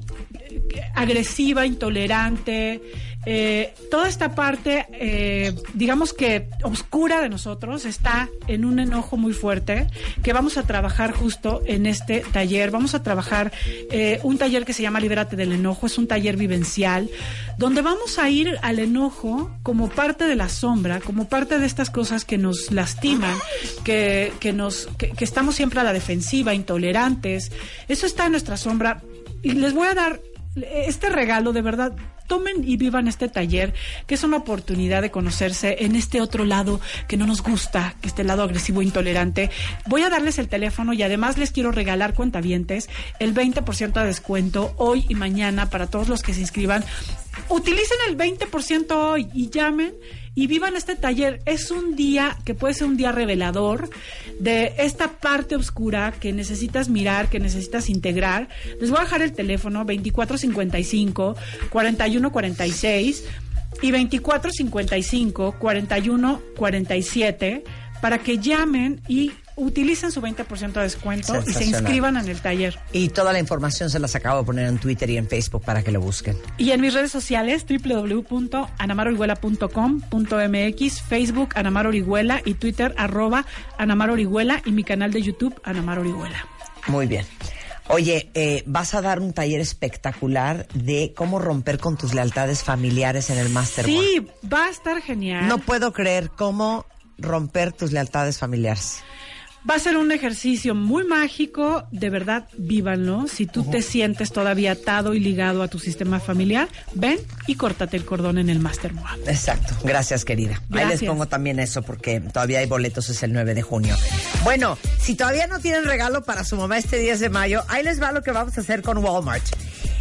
agresiva, intolerante, eh, toda esta parte, eh, digamos que oscura de nosotros, está en un enojo muy fuerte que vamos a trabajar justo en este taller. Vamos a trabajar eh, un taller que se llama Libérate del Enojo, es un taller vivencial, donde vamos a ir al enojo como parte de la sombra, como parte de estas cosas que nos lastiman, que, que nos, que- que estamos siempre a la defensiva, Eso está en nuestra sombra. Y les voy a dar este regalo, de verdad, tomen y vivan este taller, que es una oportunidad de conocerse en este otro lado que no nos gusta, que este lado agresivo e intolerante. Voy a darles el teléfono y además les quiero regalar cuentavientes el 20% de descuento hoy y mañana para todos los que se inscriban. Utilicen el 20% hoy y llamen y vivan este taller. Es un día que puede ser un día revelador de esta parte oscura que necesitas mirar, que necesitas integrar. Les voy a dejar el teléfono 2455 4146 y 2455 4147 para que llamen y utilicen su 20% de descuento y se inscriban en el taller. Y toda la información se las acabo de poner en Twitter y en Facebook para que lo busquen. Y en mis redes sociales, www.anamarorihuela.com.mx, Facebook Anamar Orihuela y Twitter arroba Anamar Orihuela y mi canal de YouTube Anamar Orihuela. Muy bien. Oye, eh, vas a dar un taller espectacular de cómo romper con tus lealtades familiares en el Master. Sí, va a estar genial. No puedo creer cómo romper tus lealtades familiares. Va a ser un ejercicio muy mágico, de verdad, vívanlo. Si tú te sientes todavía atado y ligado a tu sistema familiar, ven y córtate el cordón en el Master Moa. Exacto. Gracias, querida. Ahí les pongo también eso porque todavía hay boletos, es el 9 de junio. Bueno, si todavía no tienen regalo para su mamá este 10 de mayo, ahí les va lo que vamos a hacer con Walmart.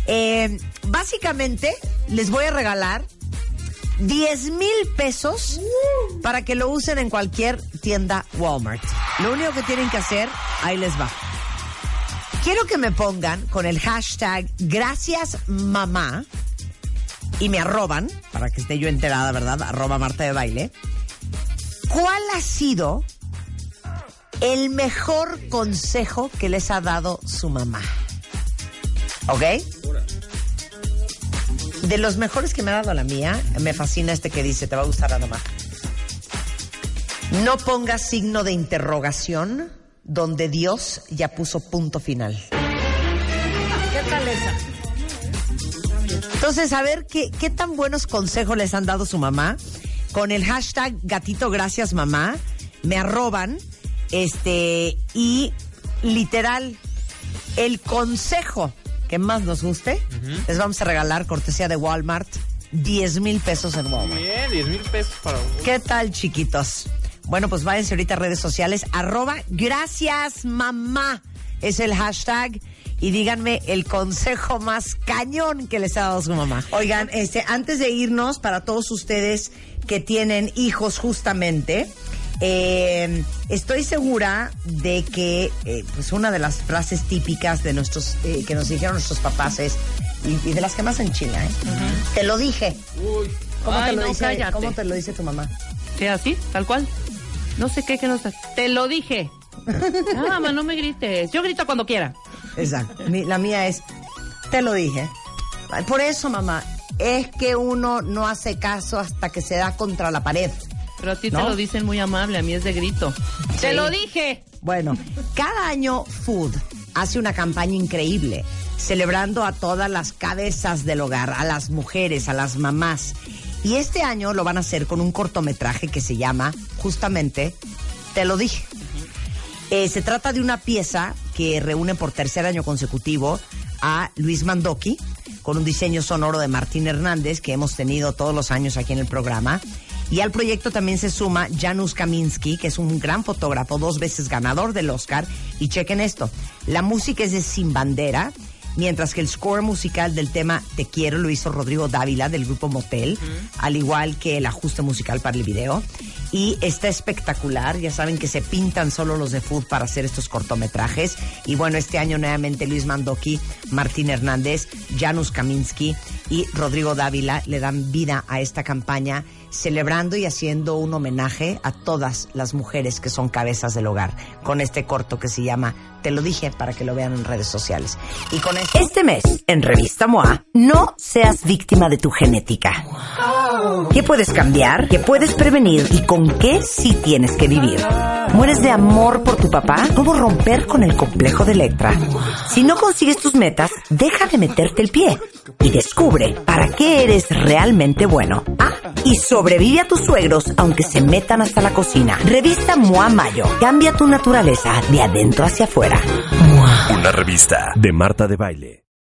Eh, básicamente, les voy a regalar 10 mil pesos para que lo usen en cualquier tienda Walmart. Lo único que tienen que hacer, ahí les va. Quiero que me pongan con el hashtag gracias mamá y me arroban, para que esté yo enterada, ¿verdad? Arroba Marta de Baile. ¿Cuál ha sido el mejor consejo que les ha dado su mamá? ¿Ok? De los mejores que me ha dado la mía, me fascina este que dice, te va a gustar Ana Mar. No pongas signo de interrogación donde Dios ya puso punto final. ¿Qué tal esa? Entonces, a ver qué, qué tan buenos consejos les han dado su mamá. Con el hashtag gatito gracias mamá, me arroban, este, y literal, el consejo que más nos guste, les vamos a regalar cortesía de Walmart 10 mil pesos en Walmart. Bien, 10 mil pesos para ¿Qué tal, chiquitos? Bueno, pues váyanse ahorita a redes sociales, arroba gracias mamá es el hashtag y díganme el consejo más cañón que les ha dado su mamá. Oigan, este, antes de irnos, para todos ustedes que tienen hijos justamente, eh, estoy segura de que eh, pues una de las frases típicas de nuestros eh, que nos dijeron nuestros papás es y, y de las que más en China, ¿eh? Te lo dije. ¿Cómo, Ay, te lo no, dice, cállate. ¿Cómo te lo dice tu mamá? ¿Sí, así? ¿Tal cual? No sé qué, que no sé. Te lo dije. No, mamá, no me grites. Yo grito cuando quiera. Exacto. Mi- la mía es, te lo dije. Por eso, mamá, es que uno no hace caso hasta que se da contra la pared. Pero a ti ¿No? te lo dicen muy amable, a mí es de grito. ¡Te lo dije! Bueno, cada año Food hace una campaña increíble, celebrando a todas las cabezas del hogar, a las mujeres, a las mamás. Y este año lo van a hacer con un cortometraje que se llama, justamente, Te lo dije. Eh, se trata de una pieza que reúne por tercer año consecutivo a Luis Mandoki, con un diseño sonoro de Martín Hernández, que hemos tenido todos los años aquí en el programa. Y al proyecto también se suma Janusz Kaminski, que es un gran fotógrafo, dos veces ganador del Oscar. Y chequen esto, la música es de Sin Bandera, mientras que el score musical del tema Te quiero lo hizo Rodrigo Dávila del grupo Motel, al igual que el ajuste musical para el video. Y está espectacular, ya saben que se pintan solo los de Food para hacer estos cortometrajes. Y bueno, este año nuevamente Luis Mandoki, Martín Hernández, Janusz Kaminski y Rodrigo Dávila le dan vida a esta campaña, celebrando y haciendo un homenaje a todas las mujeres que son cabezas del hogar, con este corto que se llama Te lo dije para que lo vean en redes sociales. Y con. Este mes, en Revista MOA, no seas víctima de tu genética. ¿Qué puedes cambiar? ¿Qué puedes prevenir? ¿Y con qué sí tienes que vivir? ¿Mueres de amor por tu papá? ¿Cómo romper con el complejo de Electra? Si no consigues tus metas, deja de meterte el pie y descubre para qué eres realmente bueno. Ah, y sobrevive a tus suegros aunque se metan hasta la cocina. Revista MOA Mayo. Cambia tu naturaleza de adentro hacia afuera. Una revista de Marta de Baile.